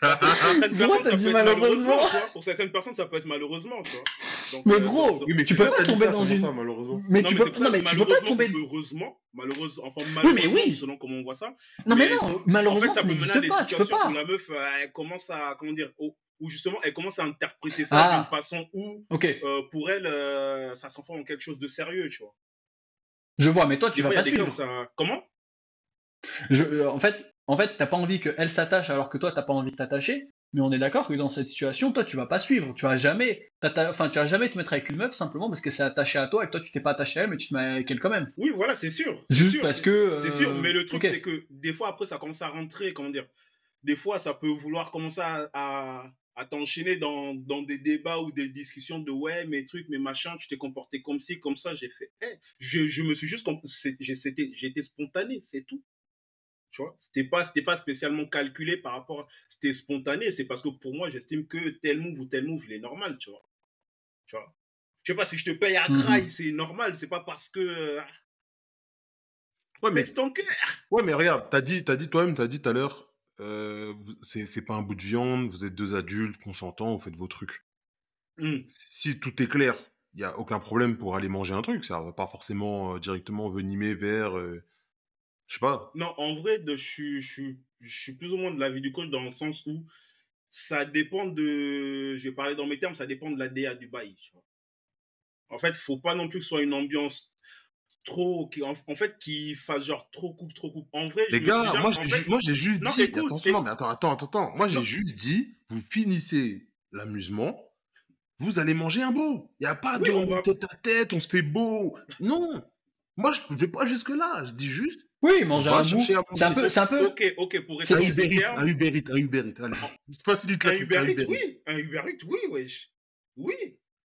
C: parce que pour certaines personnes, ça peut être malheureusement.
A: malheureusement
C: tu vois. Pour certaines personnes, ça peut être malheureusement, tu vois. Donc,
A: Mais
C: euh,
A: gros,
C: donc-
B: Oui, mais
A: Tu peux pas tomber dans une-
B: ça, malheureusement.
A: Mais
C: non,
A: tu
C: mais
A: peux non mais tu peux pas
C: malheureusement
A: tomber.
C: heureusement, malheureusement, enfin
A: Oui, mais
C: malheureusement,
A: oui.
C: selon comment on voit ça.
A: Non mais
C: Mais
A: non,
C: En
A: malheureusement
C: fait, ça peut mener à des
A: pas,
C: situations où la meuf, euh, elle commence à, comment dire, où, où justement, elle commence à interpréter ça
A: Ah.
C: d'une façon où,
A: Ok,
C: euh, pour elle, euh, ça s'enforme en quelque chose de sérieux, tu vois.
A: je vois, mais toi tu
C: Des
A: vas pas suivre.
C: ça... Comment?
A: Je, euh, en fait, en fait, t'as pas envie qu'elle s'attache alors que toi t'as pas envie de t'attacher. Mais on est d'accord que dans cette situation, toi tu vas pas suivre. Tu vas jamais, enfin tu vas jamais te mettre avec une meuf simplement parce qu'elle s'est attachée à toi et que toi tu t'es pas attaché à elle, mais tu te mets avec elle quand même.
C: Oui, voilà, c'est sûr.
A: Juste
C: sûr.
A: parce que.
C: C'est
A: euh,
C: sûr, mais le truc, c'est que des fois, après, ça commence à rentrer, comment dire. Des fois, ça peut vouloir commencer à, à, à t'enchaîner dans, dans des débats ou des discussions de ouais, mes trucs, mes machins, tu t'es comporté comme ci, comme ça. J'ai fait, eh, je, je me suis juste, été spontané, c'est tout. Tu vois, c'était pas, c'était pas spécialement calculé par rapport, à- c'était spontané. C'est parce que pour moi, j'estime que tel move ou tel move, il est normal, tu vois. Tu vois. Je sais pas si je te paye à
A: Mhm.
C: graille, c'est normal. C'est pas parce que
B: Ouais, mais,
C: baisse ton cœur.
B: ouais, mais regarde, t'as dit, t'as dit toi-même, t'as dit tout à l'heure, euh, c'est c'est pas un bout de viande, vous êtes deux adultes consentants, vous faites vos trucs.
C: Hmm.
B: Si tout est clair, il n'y a aucun problème pour aller manger un truc. Ça va pas forcément euh, directement venimer vers, euh, je sais pas.
C: Non, en vrai, de, je, suis, je, suis, je suis plus ou moins de l'avis du coach dans le sens où ça dépend de. Je vais parler dans mes termes, ça dépend de la DA du bail. tu vois. En fait, faut pas non plus que ce soit une ambiance trop. qui- En, en fait, qui fasse genre trop coupe, trop coupe. En vrai, je
B: Les
C: me
B: gars,
C: suis déjà-
B: moi, j'ai
C: fait-
B: ju- juste
C: Non,
B: dit.
C: écoute,
B: attention, non, mais attends, attends, attends. Moi, j'ai juste dit, vous finissez l'amusement, vous allez manger un beau. Il n'y a pas
C: Oui,
B: de
C: on va-
B: tête à tête, on se fait beau. Non. Moi, je ne vais pas jusque-là. Je dis juste,
A: Oui, manger
B: on va
A: un bout. C'est un peu, c'est un peu.
C: Ok, ok, pour
B: Un
C: rester sur
B: Uber Eats, un Uber Eats, un Uber Eats. Allez, facilite la
C: un Uber
B: un
C: Eats, oui. Un Uber Eats, oui, wesh. Oui.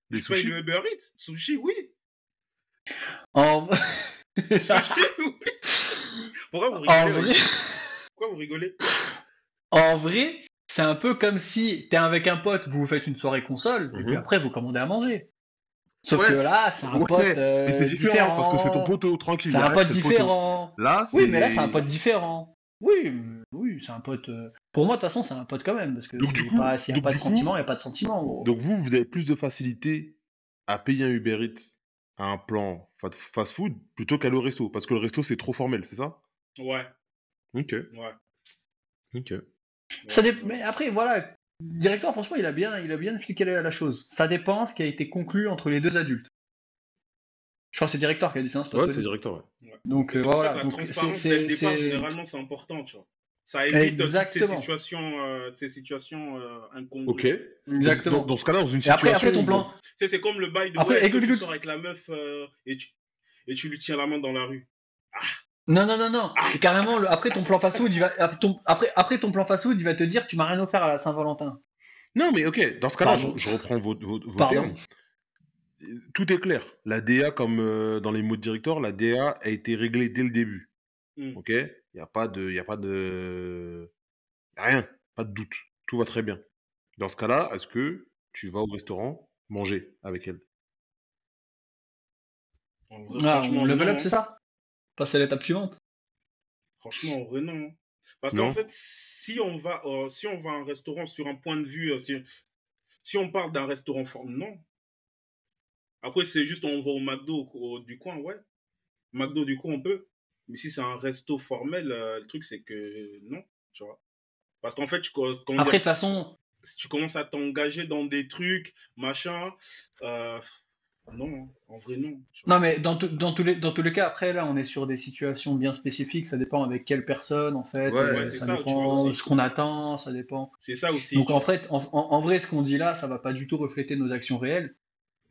B: Des sushis
C: le Uber Eats. Sushi, oui.
A: En,
C: Sushi, oui. Pourquoi vous
A: en
C: rigolez
A: vrai,
C: Pourquoi vous rigolez?
A: En vrai, c'est un peu comme si t'es avec un pote, vous vous faites une soirée console, et puis
B: Mhm.
A: après vous commandez à manger. Sauf
B: Ouais.
A: que là, c'est un
B: Ouais,
A: pote euh,
B: Mais c'est différent, parce que c'est ton poteau, tranquille.
A: C'est un pote
B: poteau.
A: différent.
B: Là,
A: Oui, mais là,
B: c'est-
A: un pote différent. Oui, oui, c'est un pote. euh, Pour moi, de toute façon, c'est un pote quand même. Parce que
B: Donc, du
A: s'il
B: coup-
A: n'y a pas, s'il y a
B: donc,
A: pas de sentiment, il n'y a pas de sentiment. gros.
B: Donc vous, vous avez plus de facilité à payer un Uber Eats à un plan fa- fast-food plutôt qu'aller au resto, parce que le resto c'est trop formel, c'est ça?
C: Ouais,
B: Ok,
C: ouais.
B: ok.
A: Ça dé- Mais après, voilà, le directeur, franchement, il a bien, il a bien expliqué la, la chose. Ça dépend ce qui a été conclu entre les deux adultes. Je crois que c'est le directeur qui a dit ça, pas
B: Ouais, c'est directeur, ouais.
A: Donc, euh, voilà.
C: que la
A: Donc,
C: transparence
A: c'est-
C: dès le départ, généralement, c'est important, tu vois. Ça évite toutes ces situations, euh, ces situations euh, incongrues.
B: Ok.
A: Exactement.
B: Dans, dans ce cas-là, dans une
A: Et
B: situation...
A: après, après ton plan.
C: Tu sais, c'est comme le bail de
A: Après,
C: ouais,
A: écoute,
C: tu sors avec la meuf euh, et, tu, et tu lui tiens la main dans la rue.
A: Non, non, non, non. Carrément, le- après ton plan fast-food, il va, après ton, après, après ton plan fast-food, il va te dire, tu m'as rien offert à la Saint-Valentin.
B: Non, mais ok, dans ce cas-là, je, reprends vos, vos, vos
A: Pardon.
B: termes. Tout est clair. La DA, comme euh, dans les mots de directeur, la DA a été réglée dès le début.
C: Hmm.
B: Ok? Il n'y a pas de... Il y a pas de... y a rien. Pas de doute. Tout va très bien. Dans ce cas-là, est-ce que tu vas au restaurant manger avec elle?
A: Ah,
C: franchement,
A: level up, c'est ça? Passer à l'étape suivante.
C: Franchement, en vrai, non. hein. Parce qu'en fait, si on va, euh, si on va à un restaurant sur un point de vue, euh, si, si on parle d'un restaurant fort, non. Après, c'est juste on va au McDo au- du coin, ouais. McDo du coin, on peut. Mais si c'est un resto formel, euh, le truc, c'est que non, tu vois. Parce qu'en fait, tu,
A: Après, de toute façon,
C: si tu commences à t'engager dans des trucs, machin, euh, non, en vrai, non. vois.
A: non, mais dans, tous les, dans tous les cas, après, là, on est sur des situations bien spécifiques. Ça dépend avec quelle personne, en fait.
B: Ouais,
A: euh, ça,
C: vois,
A: dépend
C: aussi.
A: ce qu'on attend, ça dépend.
C: C'est ça aussi.
A: Donc, en
C: vois.
A: fait, en, vrai, ce qu'on dit là, ça va pas du tout refléter nos actions réelles.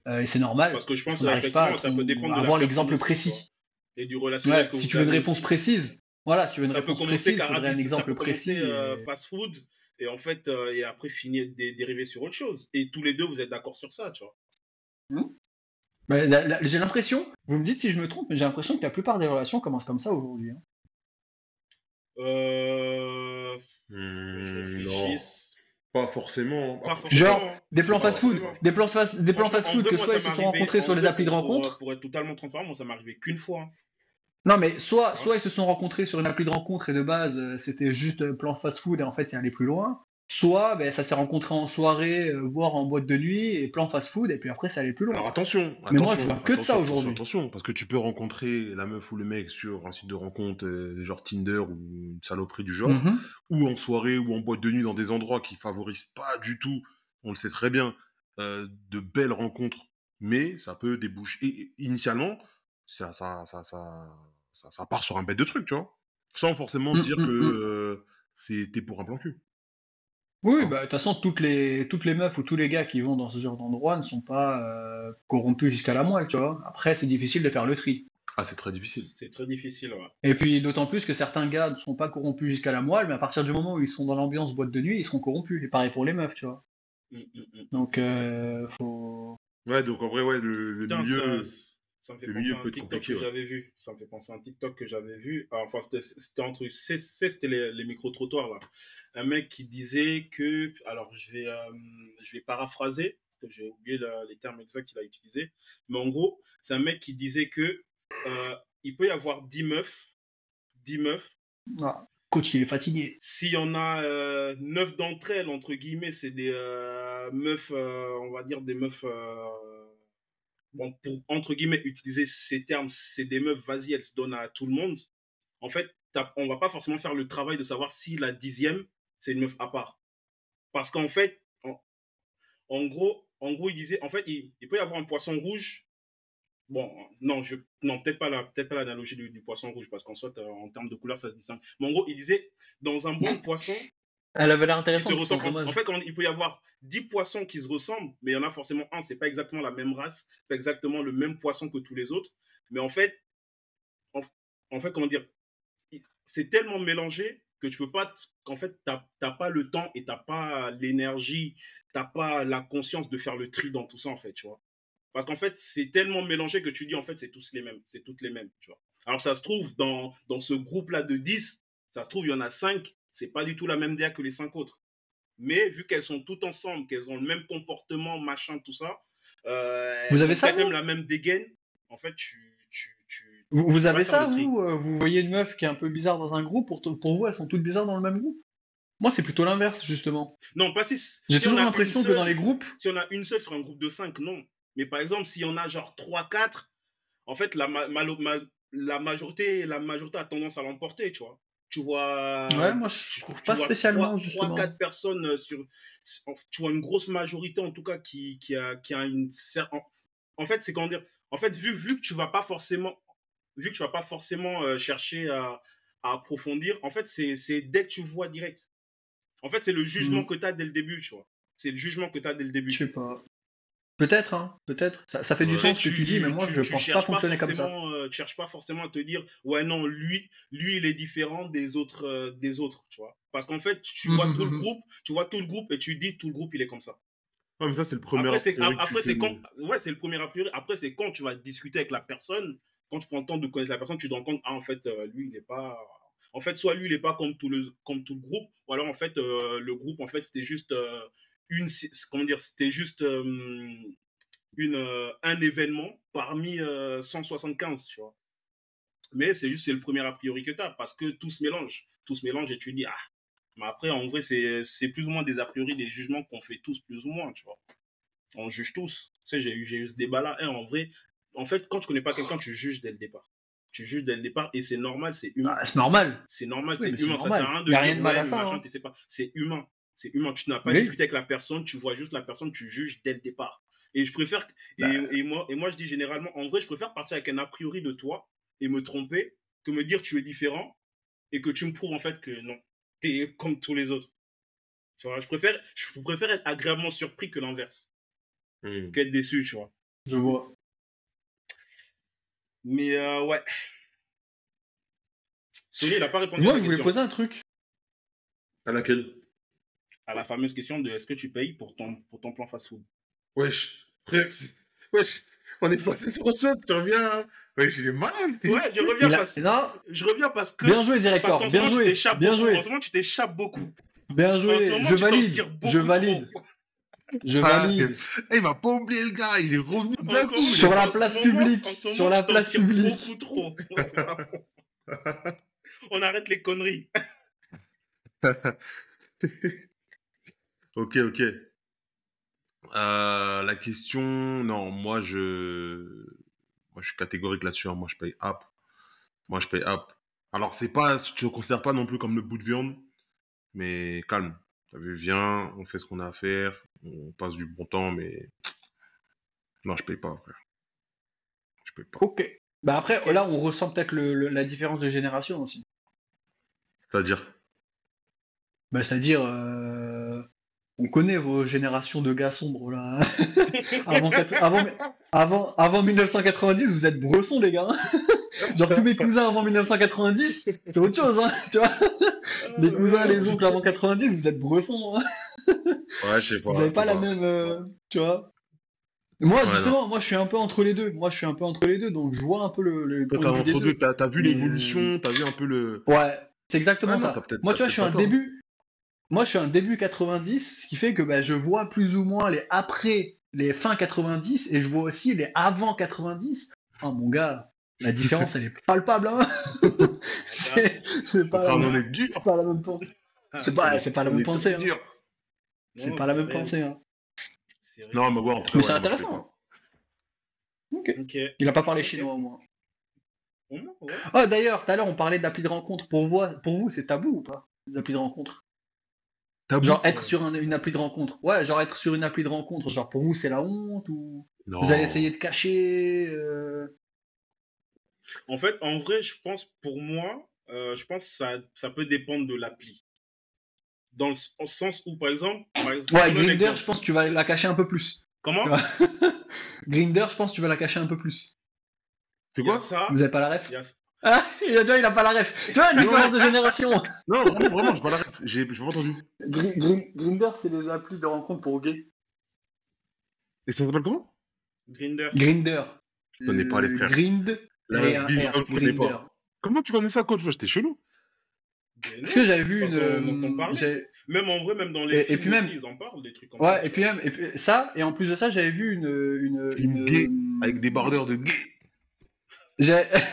A: Euh, et c'est normal.
C: Parce que je pense
A: n'arrive pas
C: ça peut dépendre de
A: avoir l'exemple précis.
C: tu vois. Et du relationnel
A: Ouais,
C: que
A: si
C: vous
A: tu veux une réponse précise, voilà, si tu veux une
C: ça
A: réponse précise, il faudrait un
C: carabis, ça
A: exemple
C: peut
A: précis.
C: euh,
A: et-
C: fast food et en fait et après finir dé- dériver sur autre chose. Et tous les deux vous êtes d'accord sur ça, tu vois.
A: La- la- j'ai l'impression, vous me dites si je me trompe, mais j'ai l'impression que la plupart des relations commencent comme ça aujourd'hui. hein.
C: Euh... je
B: Hmm,
C: réfléchisse.
B: Pas forcément.
C: Pas forcément.
A: Genre, Des plans fast-food,
C: forcément.
A: des plans fast, des plans
C: Franchement,
A: fast-food que soit
C: ça
A: ils se
C: m'est
A: sont
C: arrivé-
A: rencontrés
C: en
A: sur les applis de
C: pour-
A: rencontre.
C: Pour, être totalement transparent, moi ça m'est arrivé qu'une fois.
A: Non, mais soit, soit ils se sont rencontrés sur une appli de rencontre et de base euh, c'était juste euh, plan fast-food et en fait il allé plus loin. Soit ben, ça s'est rencontré en soirée, euh, voire en boîte de nuit et plan fast-food et puis après ça allait plus loin.
B: Alors attention,
A: Mais moi, je vois que de ça aujourd'hui.
B: Attention, parce que tu peux rencontrer la meuf ou le mec sur un site de rencontre, euh, genre Tinder ou une saloperie du genre,
A: Mhm.
B: ou en soirée ou en boîte de nuit dans des endroits qui favorisent pas du tout, on le sait très bien, euh, de belles rencontres, mais ça peut déboucher. Et, et initialement, ça, ça, ça, ça, ça, part sur un bête de truc, tu vois, sans forcément
A: Mm,
B: dire
A: mm,
B: que
A: mm.
B: euh, c'était pour un plan cul.
A: Oui, bah de toute façon toutes les toutes les meufs ou tous les gars qui vont dans ce genre d'endroit ne sont pas euh, corrompus jusqu'à la moelle, tu vois. Après c'est difficile de faire le tri.
B: Ah, c'est très difficile.
C: C'est très difficile, ouais.
A: Et puis d'autant plus que certains gars ne sont pas corrompus jusqu'à la moelle, mais à partir du moment où ils sont dans l'ambiance boîte de nuit, ils seront corrompus. Et pareil pour les meufs, tu vois.
C: Mm, mm, mm.
A: Donc, euh, faut.
B: Ouais, donc en vrai, ouais, le, le
C: Putain,
B: milieu.
C: ça, ça me fait
B: le
C: penser à un TikTok que
B: ouais.
C: j'avais vu. Ça me fait penser à un TikTok que j'avais vu. Ah, Enfin, c'était c'est- C'était les, les micro-trottoirs, là. Un mec qui disait que. Alors, je vais, euh, je vais paraphraser, parce que j'ai oublié la- les termes exacts qu'il a utilisés. Mais en gros, c'est un mec qui disait que. euh, il peut y avoir 10 meufs. 10 meufs.
A: Ah, coach, il est fatigué.
C: S'il y en a euh, 9 d'entre elles, entre guillemets, c'est des euh, meufs, euh, on va dire des meufs. Bon, pour entre guillemets utiliser ces termes, c'est des meufs, vas-y, elles se donnent à tout le monde. En fait, on va pas forcément faire le travail de savoir si la dixième, c'est une meuf à part. Parce qu'en fait, en, gros, en gros, il disait, en fait, il, peut y avoir un poisson rouge. Bon, non, je, non, peut-être pas la, peut-être l'analogie du, du poisson rouge, parce qu'en soit, euh, en termes de couleur, ça se distingue. Mais en gros, il disait, dans un bon poisson,
A: Elle avait l'air
C: qui
A: intéressante.
C: se ressemblent. En, fait, quand il peut y avoir 10 poissons qui se ressemblent, mais il y en a forcément un, c'est pas exactement la même race, pas exactement le même poisson que tous les autres. Mais en fait, en, en fait, comment dire, c'est tellement mélangé que tu peux pas, qu'en fait, t'as t'as pas le temps et t'as pas l'énergie, t'as pas la conscience de faire le tri dans tout ça, en fait, tu vois. Parce qu'en fait, c'est tellement mélangé que tu dis, en fait, c'est tous les mêmes, c'est toutes les mêmes, tu vois. Alors, ça se trouve, dans, dans ce groupe-là de 10, ça se trouve, il y en a 5, c'est pas du tout la même DA que les 5 autres. Mais vu qu'elles sont toutes ensemble, qu'elles ont le même comportement, machin, tout ça, euh,
A: Vous avez ça,
C: même la même dégaine, en fait, tu. tu, tu
A: Vous, avez ça, vous euh, Vous voyez une meuf qui est un peu bizarre dans un groupe, pour, pour vous, elles sont toutes bizarres dans le même groupe? Moi, c'est plutôt l'inverse, justement.
C: Non, pas si.
A: J'ai
C: si
A: toujours l'impression que dans les groupes,
C: Si on a une seule sur un groupe de 5, non. Mais par exemple, s'il y en a genre 3-4, en fait, la, ma- ma- la, majorité, la majorité a tendance à l'emporter, tu vois. Tu vois.
A: ouais, moi, je trouve
C: tu
A: pas spécialement,
C: trois-
A: justement.
C: 3-4 personnes euh, sur. Tu vois une grosse majorité, en tout cas, qui, qui, a, qui a une. En, fait, c'est comment dire. En fait, vu, vu que tu vas pas forcément. Vu que tu vas pas forcément euh, chercher à, à approfondir, en fait, c'est dès que tu vois direct. En fait, c'est le jugement
A: Mhm.
C: que tu as dès le début, tu vois. C'est le jugement que tu as dès le début.
A: Je sais pas. Peut-être, hein, peut-être. Ça, ça fait du
B: Ouais.
A: sens ce que tu dis, mais moi, je
C: tu
A: pense pas fonctionner comme ça.
C: euh, tu cherches pas forcément à te dire, ouais, non, lui, lui, il est différent des autres, euh, des autres, tu vois. Parce qu'en fait, tu vois
A: Mhm,
C: tout le
A: mhm.
C: groupe, tu vois tout le groupe et tu dis tout le groupe, il est comme ça.
B: Ah, mais ça, c'est le premier.
C: Après, c'est,
B: a priori que tu
C: après, c'est
B: fais.
C: quand, ouais, c'est le premier a priori. Après, c'est quand tu vas discuter avec la personne, quand tu prends le temps de connaître la personne, tu te rends compte, ah, en fait, euh, lui, il est pas, en fait, soit lui, il est pas comme tout le, comme tout le groupe, ou alors, en fait, euh, le groupe, en fait, c'était juste euh, une, comment dire, c'était juste euh, une, euh, un événement parmi euh, 175, tu vois. Mais c'est juste, c'est le premier a priori que tu as, parce que tout se mélange. Tout se mélange et tu dis, ah. Mais après, en vrai, c'est c'est plus ou moins des a priori, des jugements qu'on fait tous plus ou moins, tu vois. On juge tous. Tu sais, j'ai eu, j'ai eu ce débat-là. Et en vrai, en fait, quand tu connais pas quelqu'un, tu juges dès le départ. Tu juges dès le départ et c'est normal, c'est humain.
A: Ah, c'est normal.
C: C'est normal,
A: Oui,
C: c'est humain. Ça sert à rien de
A: Y a
C: dire,
A: rien de mal
C: ouais,
A: à ça,
C: machin,
A: hein.
C: tu sais pas. C'est humain. C'est humain. Tu n'as pas
A: Oui.
C: discuté avec la personne, tu vois juste la personne, tu juges dès le départ. Et je préfère, et,
A: Bah.
C: et moi, et moi je dis généralement, en vrai, je préfère partir avec un a priori de toi et me tromper que me dire tu es différent et que tu me prouves en fait que non, tu es comme tous les autres. Tu vois, je préfère, je préfère être agréablement surpris que l'inverse,
B: Hmm.
C: qu'être déçu, tu vois.
A: Je vois.
C: Mais euh, ouais. Sony, il n'a pas répondu
A: Moi,
C: à
A: je
C: la
A: voulais
C: question.
A: poser un truc.
B: À laquelle?
C: À la fameuse question de est-ce que tu payes pour ton, pour ton plan fast-food?
B: Wesh. Wesh. On est passé sur autre chose, tu reviens. Wesh, il est malade.
C: Ouais, je reviens,
A: a-
C: parce,
A: Non,
C: je reviens parce que.
A: bien joué, directeur. Bien joué. Bien joué.
C: En ce moment, tu t'échappes beaucoup.
A: Bien
C: En ce
A: joué.
C: moment,
A: Je
C: tu
A: valide.
C: beaucoup
A: Je
C: trop.
A: valide. Je
B: Ah,
A: valide.
B: Eh, il m'a pas oublié le gars, il est revenu
C: En
B: d'un
C: ce
B: coup.
C: moment,
A: Sur la place publique, sur la place publique.
C: Beaucoup trop. <laughs> On arrête les conneries. <laughs>
B: Ok, ok. Euh, la question, non, moi je, moi je suis catégorique là-dessus. hein. Moi je paye app. Moi je paye app. Alors c'est pas, je ne considère pas non plus comme le bout de viande, mais calme. T'as vu, viens, on fait ce qu'on a à faire, on passe du bon temps, mais <sniffs> non, je paye pas, frère. Je paye pas.
A: Ok. Bah après, là, on ressent peut-être le- le- la différence de génération aussi.
B: C'est-à-dire,
A: Bah, c'est-à-dire, euh, on connaît vos générations de gars sombres là. <laughs> avant, quatre- avant, avant, avant 1990, vous êtes bressons, les gars. Genre, tous mes cousins avant 1990, c'est autre chose, hein, tu vois. <laughs> Les cousins, les oncles avant 90, vous êtes bressons. hein.
B: Ouais, je sais pas.
A: Vous avez pas la même, euh, tu vois. Moi,
B: Ouais,
A: justement, moi, je suis un peu entre les deux. Moi, je suis un peu entre les deux, donc je vois un peu le.
B: t'as entre
A: deux.
B: vu l'évolution, t'as vu un peu le.
A: Ouais, c'est exactement
B: Ah
A: ça. Moi, tu vois, je suis un
B: tort.
A: début. Moi, je suis un début 90, ce qui fait que bah, je vois plus ou moins les après, les fins 90, et je vois aussi les avant 90. Oh mon gars, la <laughs> différence, elle est palpable. Hein <laughs> c'est pas, la
B: on en
A: même-
B: est dur.
A: c'est pas la même pensée. C'est pas, la même
B: est
A: pensée. hein. C'est
C: Non,
A: pas la même pensée. hein.
B: Non, mais
C: c'est
B: ouais, en
C: réel.
B: tout cas,
A: Mais c'est intéressant.
B: sais
A: Ok.
C: Ok.
A: Il a pas parlé chinois au moins.
C: Moins, ouais.
A: Ah d'ailleurs, tout à l'heure on parlait d'appli de rencontre. Pour vous, pour vous c'est tabou ou pas Les applis de rencontre?
B: Tabou.
A: Genre être sur un- une appli de rencontre. Ouais, genre être sur une appli de rencontre. Genre pour vous c'est la honte ou
B: Non.
A: vous allez essayer de cacher euh,
C: En fait, en vrai, je pense, pour moi, euh, je pense que ça, ça peut dépendre de l'appli. Dans le sens où, par exemple, par exemple
A: Ouais, Grinder,
C: exemple.
A: je pense que tu vas la cacher un peu plus.
C: Comment? <laughs>
A: Grinder, je pense que tu vas la cacher un peu plus.
B: C'est quoi?
C: ça.
A: Vous avez pas la ref?
C: Il y a-
A: Ah, il a déjà, il a pas la ref. Tu vois la différence de génération <laughs>
B: Non, vraiment, vraiment, j'ai pas la ref. J'ai j'ai pas entendu.
A: Gri- Gri- Grinder, c'est les applis de rencontre pour gays.
B: Et ça s'appelle comment?
C: Grinder.
A: Grinder.
B: Je connais pas les
A: Le
B: frères.
A: Grind
B: La vie, je connais pas. Comment tu connais ça, coach? J'étais chelou.
A: Parce que j'avais vu une.
C: Même en vrai, même dans les
A: Et- puis même-
C: aussi, ils en parlent, des trucs comme ça.
A: Ouais, et puis même, et puis ça, et en plus de ça, j'avais vu une. Une,
B: Une gay Avec des bardeurs de gay.
A: J'ai- <laughs>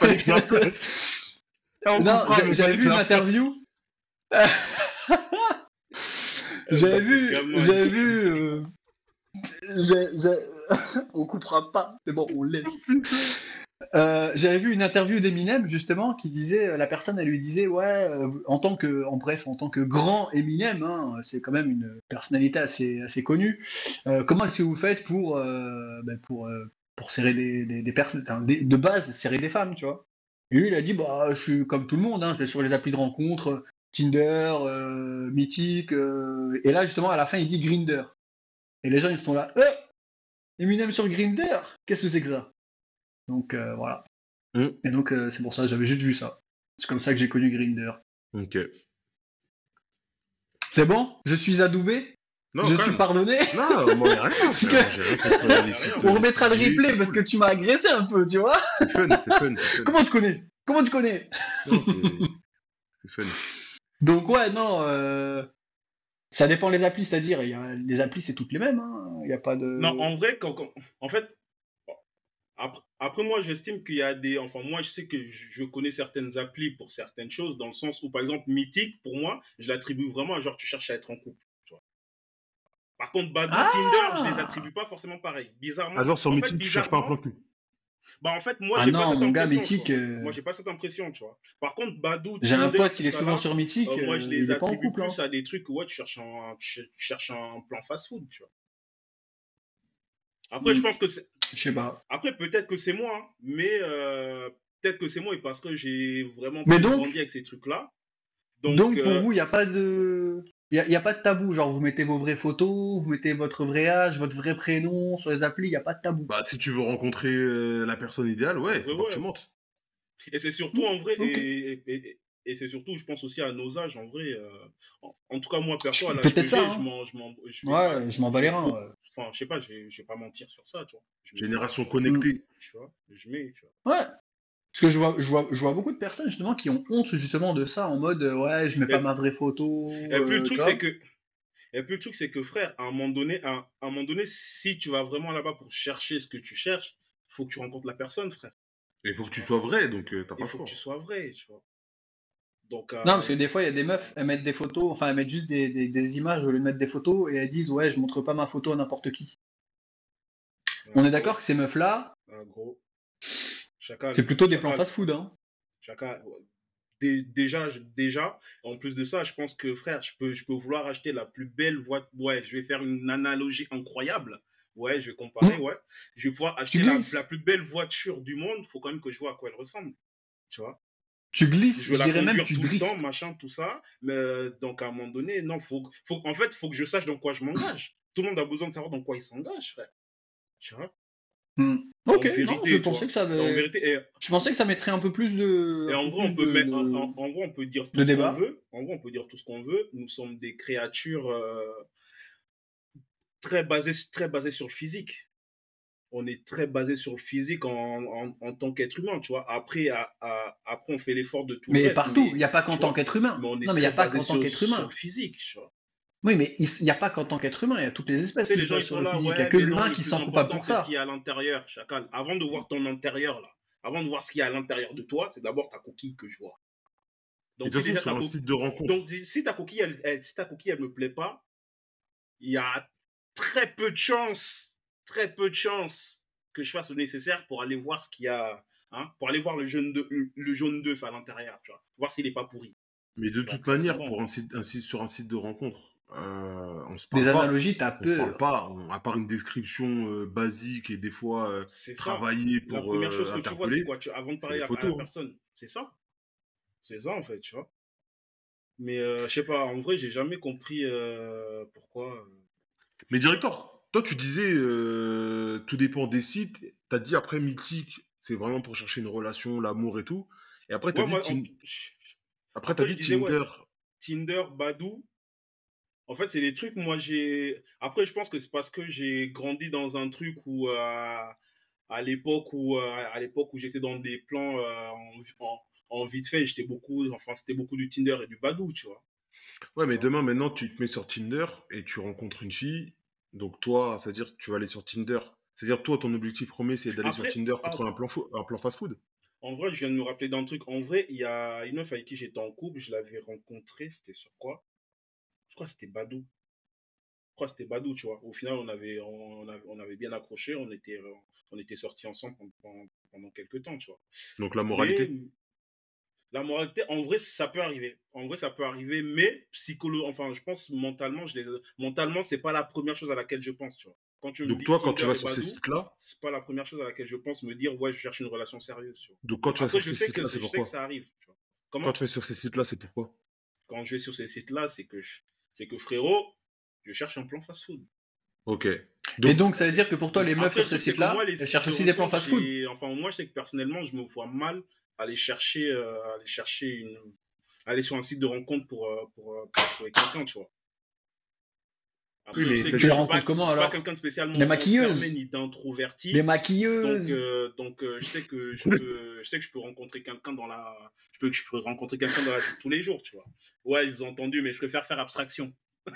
A: Non, <laughs> j'avais vu une interview. J'avais vu,
C: Gamin,
A: j'avais vu. euh, <laughs> on coupera pas, c'est bon, on laisse. Euh, j'avais vu une interview d'Eminem justement qui disait, euh, la personne elle lui disait ouais, euh, en tant que, en bref, en tant que grand Eminem, hein, c'est quand même une personnalité assez, assez connue. euh, comment est-ce que vous faites pour, euh, ben, pour, euh, pour serrer des, des, des personnes, de base serrer des femmes, tu vois Et lui il a dit bah je suis comme tout le monde, hein, je vais sur les applis de rencontre, Tinder, euh, Mythique, euh, et là justement à la fin il dit Grinder. Et les gens ils sont là, euh, Eminem sur Grinder, qu'est-ce que c'est que ça? Donc euh, voilà.
B: Mm.
A: Et donc c'est pour ça, j'avais juste vu ça. C'est comme ça que j'ai connu Grinder.
B: Ok.
A: C'est bon? Je suis adoubé?
B: Non,
A: Je suis
B: même.
A: pardonné
B: Non, moi, rien. <laughs>
C: On
A: remettra le replay parce que tu m'as agressé un peu, tu vois
B: C'est fun, c'est fun.
A: Comment tu connais? Comment tu connais?
B: C'est- fun.
A: Donc ouais, non, euh, ça dépend les applis, c'est-à-dire, a, les applis c'est toutes les mêmes, hein. il n'y a pas de...
C: Non, en vrai, quand, quand- en fait, après, après moi, j'estime qu'il y a des. Enfin, moi, je sais que je, je connais certaines applis pour certaines choses, dans le sens où, par exemple, Mythique, pour moi, je l'attribue vraiment à genre, tu cherches à être en couple. Par contre, Badoo,
A: Ah
C: Tinder, je les attribue pas forcément pareil. Bizarrement.
B: Alors, sur
C: en fait,
B: Mythique, tu cherches pas un plan cul.
C: Bah, en fait, moi,
A: Ah
C: j'ai pas cette
A: mon
C: impression. tu
A: Mythique,
C: vois.
A: euh,
C: Moi, j'ai pas cette impression, tu vois. Par contre, Badoo,
A: j'ai un pote, il est souvent
C: là,
A: sur Mythique,
C: euh, moi,
A: euh,
C: je
A: il
C: les attribue
A: couple, hein.
C: plus à des trucs où ouais, tu, cherches un, tu cherches un plan fast-food, tu vois. Après,
A: Mm.
C: je pense que c'est.
A: Je sais pas.
C: Après, peut-être que c'est moi, hein, mais euh, peut-être que c'est moi et parce que j'ai vraiment
A: Mais
C: plus
A: donc-
C: grandi avec ces trucs-là.
A: Donc,
C: Donc,
A: pour
C: euh,
A: vous, il n'y a pas de... Il y a, pas de tabou, genre vous mettez vos vraies photos, vous mettez votre vrai âge, votre vrai prénom sur les applis, il n'y a pas de tabou.
B: Bah, si tu veux rencontrer euh, la personne idéale, ouais, faut
C: Ouais,
B: pas
C: ouais.
B: que tu montes.
C: et c'est surtout en vrai, et, et, et- et c'est surtout, je pense aussi à nos âges, en vrai. euh, en, en tout cas, moi, perso, à l'âge que j'ai,
A: hein.
C: je m'en. Je m'en je
A: Ouais, je m'en bats les reins. ouais.
C: Enfin, je sais pas, je vais je vais pas mentir sur ça, tu vois. Mets
B: Génération connectée.
C: Tu vois, je mets, tu vois.
A: Ouais. Parce que je vois, je, vois, je vois beaucoup de personnes justement qui ont honte justement de ça, en mode euh, ouais, je mets pas ma vraie photo.
C: Et puis
A: euh,
C: le truc,
A: tu
C: c'est que. Et puis le truc, c'est que frère, à un moment donné, à, à un moment donné, si tu vas vraiment là-bas pour chercher ce que tu cherches, faut que tu rencontres la personne, frère.
B: Il faut que tu sois vrai, donc euh, t'as pas
C: Il faut
B: choix.
C: que tu sois vrai, tu vois. Donc, euh,
A: Non, parce que des fois, il y a des meufs, elles mettent des photos, enfin, elles mettent juste des, des, des images au lieu de mettre des photos et elles disent ouais, je montre pas ma photo à n'importe qui.
C: euh,
A: On est d'accord que ces meufs-là,
C: euh, gros.
A: C'est plutôt des plans fast-food, hein.
C: déjà, déjà, en plus de ça, je pense que frère, je peux, je peux vouloir acheter la plus belle voiture. Ouais, je vais faire une analogie incroyable. Ouais, je vais comparer, ouais. Je vais pouvoir acheter la, plus belle voiture du monde. faut quand même que je vois à quoi elle ressemble. Tu vois?
A: Tu glisses,
C: je la
A: dirais même
C: conduire
A: tu
C: tout le temps, machin, tout ça. Mais euh, donc à un moment donné, non, faut, faut, en fait, faut que je sache dans quoi je m'engage. Tout le monde a besoin de savoir dans quoi il s'engage, frère. Tu vois?
A: Hmm. Ok,
C: vérité,
A: non, je pensais que ça avait...
C: vérité, et,
A: Je pensais que ça mettrait un peu plus de...
C: et en vrai, on peut
A: de-
C: mettre,
A: de-
C: en, vrai, on peut dire tout ce qu'on veut. En vrai, on peut dire tout ce qu'on veut. Nous sommes des créatures. euh, très basé, très basé sur le physique. On est très basé sur le physique en, en, en tant qu'être humain, tu vois. Après, à, à- après on fait l'effort de tout le
A: Mais
C: reste,
A: partout, il n'y a pas qu'en tant qu'être humain.
C: mais on est
A: Non, mais il n'y a pas qu'en tant qu'être
C: Sur
A: humain.
C: le physique, tu vois.
A: Oui, mais il n'y a pas qu'en tant qu'être humain, il y a toutes les
C: Tu
A: espèces
C: sais, les gens,
A: sont
C: ils là.
A: Il
C: ouais,
A: n'y a que l'humain qui s'en coupe pas pour
C: c'est ce
A: ça.
C: qu'il y a à l'intérieur, chacal. Avant de voir ton intérieur, là, avant de voir ce qu'il y a à l'intérieur de toi, c'est d'abord ta coquille que je vois. Donc, si déjà ta
B: un
C: co-
B: site de rencontre,
C: Donc, si ta coquille, elle, elle- si ta coquille, elle me plaît pas, il y a très peu de chances, très peu de chances que je fasse le nécessaire pour aller voir ce qu'il y a, hein, pour aller voir le jaune de, le jaune d'œuf à l'intérieur, tu vois, voir s'il est pas pourri.
B: mais de
C: Donc,
B: toute manière,
C: bon.
B: pour un site, un site- sur un site de rencontre, euh, on se parle
A: Des analogies, t'as
B: On se parle pas, on- à part une description euh, basique et des fois euh,
C: C'est ça.
B: travaillée
C: La
B: pour
C: première
B: euh,
C: chose que tu vois, c'est quoi? Tu, Avant de parler à, à
B: photos,
C: la
B: hein.
C: personne, c'est ça. C'est ça, en fait, tu vois. Mais euh, je sais pas, en vrai, j'ai jamais compris euh, pourquoi. euh,
B: Mais directeur, toi tu disais euh, tout dépend des sites. T'as dit après mythique, c'est vraiment pour chercher une relation, l'amour et tout. Et après t'as
C: Ouais,
B: dit,
C: moi,
B: Tin- après,
C: après,
B: t'as
C: je
B: dit
C: disais, ouais.
B: Tinder.
C: Tinder, Badou. En fait, c'est des trucs, moi, j'ai. Après, je pense que c'est parce que j'ai grandi dans un truc où, euh, à l'époque où, euh, à l'époque où j'étais dans des plans euh, en, en, en vite fait, j'étais beaucoup, enfin, c'était beaucoup du Tinder et du Badou, tu vois.
B: Ouais, mais demain maintenant tu te mets sur Tinder et tu rencontres une fille. Donc toi, c'est-à-dire tu vas aller sur Tinder. C'est-à-dire toi, ton objectif premier, c'est d'aller sur Tinder pour
C: ah,
B: trouver un plan, un plan fast-food.
C: En vrai, je viens de me rappeler d'un truc. En vrai, il y a une meuf avec qui j'étais en couple, je l'avais rencontrée, c'était sur quoi? Je crois que c'était Badou. Je crois que c'était Badou, tu vois. Au final, on avait, on avait, on avait bien accroché, on était, on était sortis ensemble pendant, quelques temps, tu vois.
B: Donc la moralité.
C: Mais la moralité, en vrai, ça peut arriver. En vrai, ça peut arriver, mais psycholo, enfin, je pense mentalement, je les, mentalement, c'est pas la première chose à laquelle je pense, tu vois. Quand tu me
B: Donc toi, quand tu vas sur ces sites-là,
C: c'est pas la première chose à laquelle je pense me dire, ouais, je cherche une relation sérieuse, tu vois.
B: donc quand tu vas
C: Après,
B: sur
C: je
B: ces sites-là, c'est
C: je sais
B: pourquoi
C: que ça arrive. tu vois. Comment
B: Quand tu vas sur ces sites-là, c'est pourquoi
C: Quand je vais sur ces sites-là, c'est que, je- c'est que frérot, je cherche un plan fast-food.
B: Ok.
A: Et
B: Donc,
A: ça veut dire que pour toi, les meufs
C: Après,
A: sur
C: moi, les
A: elles cherchent aussi des plans fast-food.
C: Enfin, moi, je sais que personnellement, je me vois mal aller chercher, euh, aller chercher une, aller sur un site de rencontre pour, euh, pour, euh, pour trouver quelqu'un, tu vois. Après,
B: Oui, mais
C: je sais
B: tu
C: que
B: les
C: je
A: rencontres comment,
C: je suis pas
A: alors
C: quelqu'un de spécialement
A: Les maquilleuses.
C: enfermé ni d'introverti.
A: Les
C: Donc,
A: maquilleuses.
C: euh, donc euh, je sais que je peux, je sais que je peux rencontrer quelqu'un dans la, je peux que je peux rencontrer quelqu'un dans la vie tous les jours, tu vois. Ouais, ils ont entendu, mais je préfère faire abstraction. <laughs>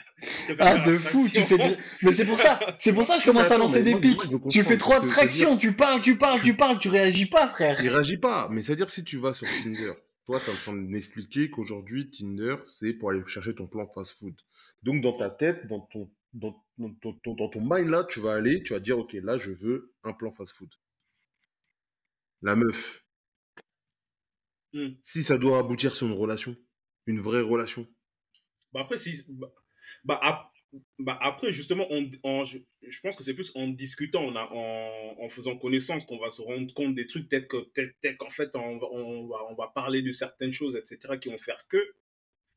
C: Je
A: Ah, de fou, tu fais. Mais c'est pour ça, c'est pour ça que je commence à lancer des
B: moi,
A: pics.
B: moi, je
A: Tu fais trop de
B: parce que ça veut
A: traction, tu parles, tu parles, tu parles, tu réagis pas, frère.
B: il réagit pas. Mais c'est-à-dire si tu vas sur Tinder, toi, tu es en train de m'expliquer qu'aujourd'hui, Tinder, c'est pour aller chercher ton plan fast-food. Donc, dans ta tête, dans ton, dans, dans, ton- ton- dans ton mind, là, tu vas aller, tu vas dire, OK, là, je veux un plan fast-food. La meuf,
C: Hmm.
B: si ça doit aboutir sur une relation, une vraie relation,
C: Bah après, si, bah, bah, ap- bah après, justement, on, je, je pense que c'est plus en discutant, on a, en, en faisant connaissance qu'on va se rendre compte des trucs, peut-être que, peut-être, peut-être qu'en fait, on, va, on va parler de certaines choses, etc., qui vont faire que.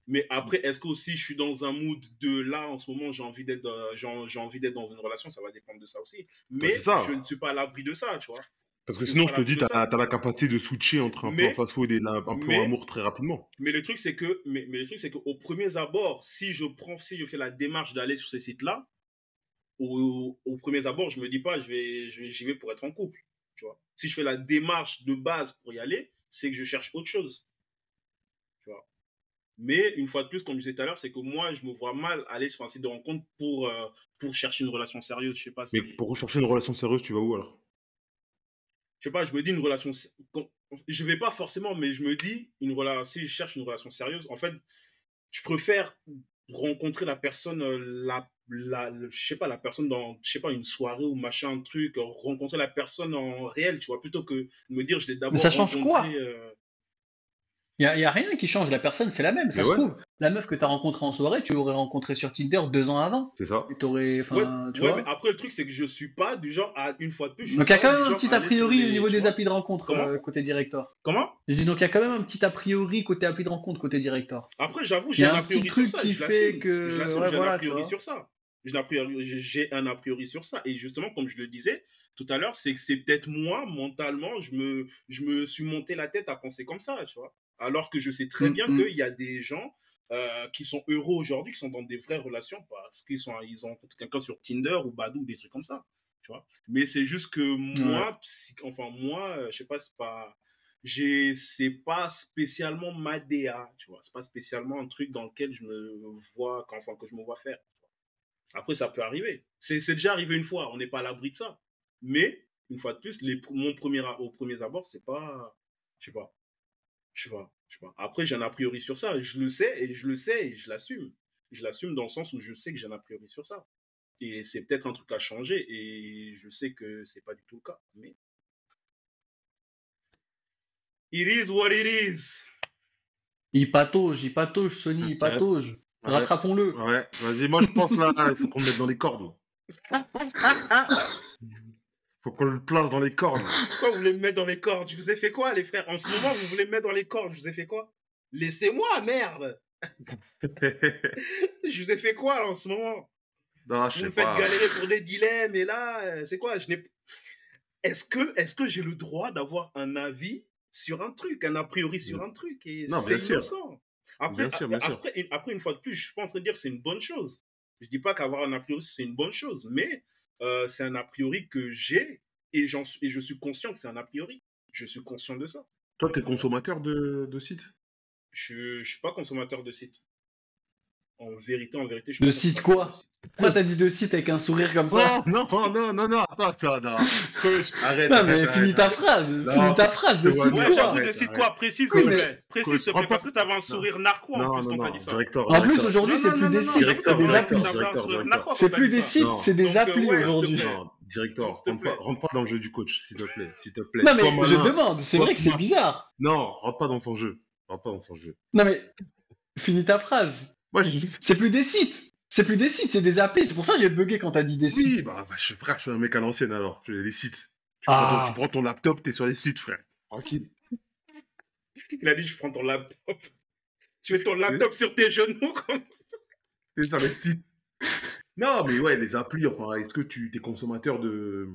C: Mais après, est-ce que aussi je suis dans un mood de là, en ce moment, j'ai envie d'être, euh, j'ai, envie d'être dans une relation, ça va dépendre de ça aussi. Mais
B: c'est ça.
C: je ne suis pas à l'abri de ça, tu vois.
B: Parce que sinon, je te dis, tu as, la capacité de switcher entre un
C: Mais-
B: plan fast-food et un plan
C: mais-
B: amour très rapidement.
C: Mais le truc, c'est que, mais, mais le truc, c'est qu'au premier abord, si je prends, si je fais la démarche d'aller sur ces sites-là, au, au premier abord, je me dis pas, je vais, je vais, j'y vais pour être en couple, tu vois. Si je fais la démarche de base pour y aller, c'est que je cherche autre chose. Mais une fois de plus, comme je disais tout à l'heure, c'est que moi, je me vois mal aller sur un site de rencontre pour, euh, pour chercher une relation sérieuse. Je sais pas
B: Mais pour rechercher une relation sérieuse, tu vas où alors?
C: Je sais pas, je me dis une relation. Je vais pas forcément, mais je me dis, une relation, si je cherche une relation sérieuse, en fait, je préfère rencontrer la personne, euh, la, la, je sais pas, la personne dans, je sais pas, une soirée ou machin, un truc, rencontrer la personne en réel, tu vois, plutôt que de me dire, je l'ai d'abord
A: ça change quoi?
C: euh,
A: Il y a, rien qui change, la personne, c'est la même. Ça
B: Mais
A: se
B: ouais.
A: trouve, la meuf que t'as rencontrée en soirée, tu l'aurais rencontrée sur Tinder deux ans avant.
B: C'est ça
A: Et t'aurais. Enfin,
C: ouais,
A: tu
C: ouais,
A: vois.
C: mais après, le truc, c'est que je suis pas du genre à, une fois de plus, je
A: Donc il y a quand même un petit a priori
C: les-
A: au niveau
C: tu
A: des applis de rencontre euh, côté directeur.
C: Comment
A: Je dis donc il y a quand même un petit a priori côté appli de rencontre côté directeur.
C: Après, j'avoue, j'ai un a priori
A: truc
C: sur ça.
A: qui
C: je
A: fait que-
C: Je j'ai
A: voilà,
C: un a
A: tu
C: priori sur ça. J'ai un a priori- j'ai- j'ai un a priori sur ça. Et justement, comme je le disais tout à l'heure, c'est que c'est peut-être moi, mentalement, je me, je me suis monté la tête à penser comme ça, tu vois. Alors que je sais très
A: Mm,
C: bien
A: mm.
C: qu'il y a des gens, euh, qui sont heureux aujourd'hui, qui sont dans des vraies relations parce qu'ils sont, ils ont quelqu'un sur Tinder ou Badou, des trucs comme ça. Tu vois Mais c'est juste que moi, enfin, moi, euh, je sais pas, c'est pas. C'est pas spécialement ma DA, tu vois. C'est pas spécialement un truc dans lequel je me vois, enfin, que je me vois faire. Après, ça peut arriver. C'est déjà arrivé une fois, on n'est pas à l'abri de ça. Mais, une fois de plus, les, mon premier, au premier abord, c'est pas. Je sais pas. Je sais pas. Après, j'ai un a priori sur ça. Je le sais et je le sais et je l'assume. Je l'assume dans le sens où je sais que j'ai un a priori sur ça. Et c'est peut-être un truc à changer et je sais que c'est pas du tout le cas. Mais. It is what it is.
A: Il patauge, il patauge, Sony, il patauge. Rattrapons-le.
B: Ouais, vas-y, moi je pense là, il faut qu'on le mette dans les cordes. <laughs> Faut qu'on le place dans les cordes. <laughs>
C: Pourquoi vous voulez me mettre dans les cordes? Je vous ai fait quoi, les frères? En ce moment, vous voulez me mettre dans les cordes. Je vous ai fait quoi? Laissez-moi, merde! <laughs> Je vous ai fait quoi, là, en ce moment?
B: Non, je
C: Vous
B: me
C: faites galérer pour des dilemmes, et là, euh, c'est quoi? Je n'ai... Est-ce que, est que j'ai le droit d'avoir un avis sur un truc, un a priori sur un truc et
B: Non, bien sûr.
C: Après, Après, après, une fois de plus, je suis pas en train de dire que c'est une bonne chose. Je dis pas qu'avoir un a priori, c'est une bonne chose, mais euh, c'est un a priori que j'ai et, et je suis conscient que c'est un a priori. Je suis conscient de ça.
B: Toi, tu es consommateur de, de sites?
C: Je ne suis pas consommateur de sites. En vérité, en vérité, je
A: suis De sites quoi Pourquoi t'as dit de sites avec un sourire comme ça
B: Non, non, non, non, non, attends, attends, non.
A: arrête. Non, mais finis ta phrase. Finis ta phrase de site
C: quoi j'avoue, de site quoi Précise, s'il te plaît. Précise, s'il te plaît, parce que t'avais un sourire narquois en plus quand t'as dit ça.
A: En plus, aujourd'hui, c'est plus des sites, c'est des applis. C'est plus des sites, c'est des applis aujourd'hui.
B: Directeur, rentre pas, dans le jeu du coach, s'il te plaît. S'il te plaît.
A: Non, mais je demande, c'est vrai que c'est bizarre.
B: Non, rentre pas dans son jeu. Rentre pas dans son jeu.
A: Non, mais finis ta phrase. <laughs> C'est plus des sites. C'est plus des sites, c'est des applis. C'est pour ça que j'ai bugué quand t'as dit des sites.
B: Oui, bah, bah je, frère, je suis un mec à l'ancienne alors. Je les sites. Tu, prends ton, tu, ah. prends ton, laptop, t'es sur les sites, frère. Tranquille.
C: Il a dit, je prends ton laptop. Tu mets ton laptop sur tes genoux <laughs> comme ça.
B: T'es sur les sites. Non, mais ouais, les applis, enfin, est-ce que tu es consommateur de.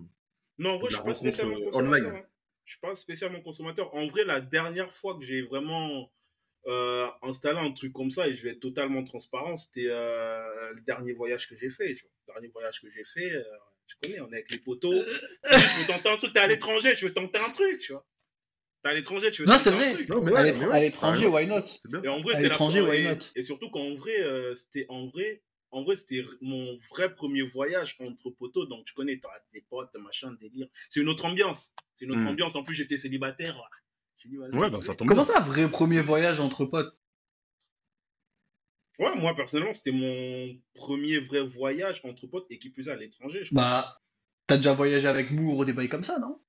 C: Non, en vrai, je suis pas spécialement consommateur. Online? Hein. Je suis pas spécialement consommateur. En vrai, la dernière fois que j'ai vraiment euh, installer un truc comme ça et je vais être totalement transparent. C'était euh, le dernier voyage que j'ai fait. Le dernier voyage que j'ai fait, euh, tu connais, on est avec les poteaux. tu veux tenter un truc, t'es à l'étranger, tu veux tenter un truc, tu vois. T'es à l'étranger, tu veux
A: non, tenter un truc. Non, mais à l'étranger, why not?
C: Et en vrai, c'était l'étranger, why not? Et surtout qu'en vrai, euh, c'était en vrai. En vrai, c'était mon vrai premier voyage entre poteaux. Donc, tu connais, t'as tes potes, machin, délire. C'est une autre ambiance. C'est une autre hmm. ambiance. En plus, j'étais célibataire.
A: Ouais, bah, ça tombe Comment ça, vrai premier voyage entre potes?
C: Ouais, moi personnellement, c'était mon premier vrai voyage entre potes et qui plus à l'étranger.
A: Bah, t'as déjà voyagé avec Moore ou des bails comme ça, non?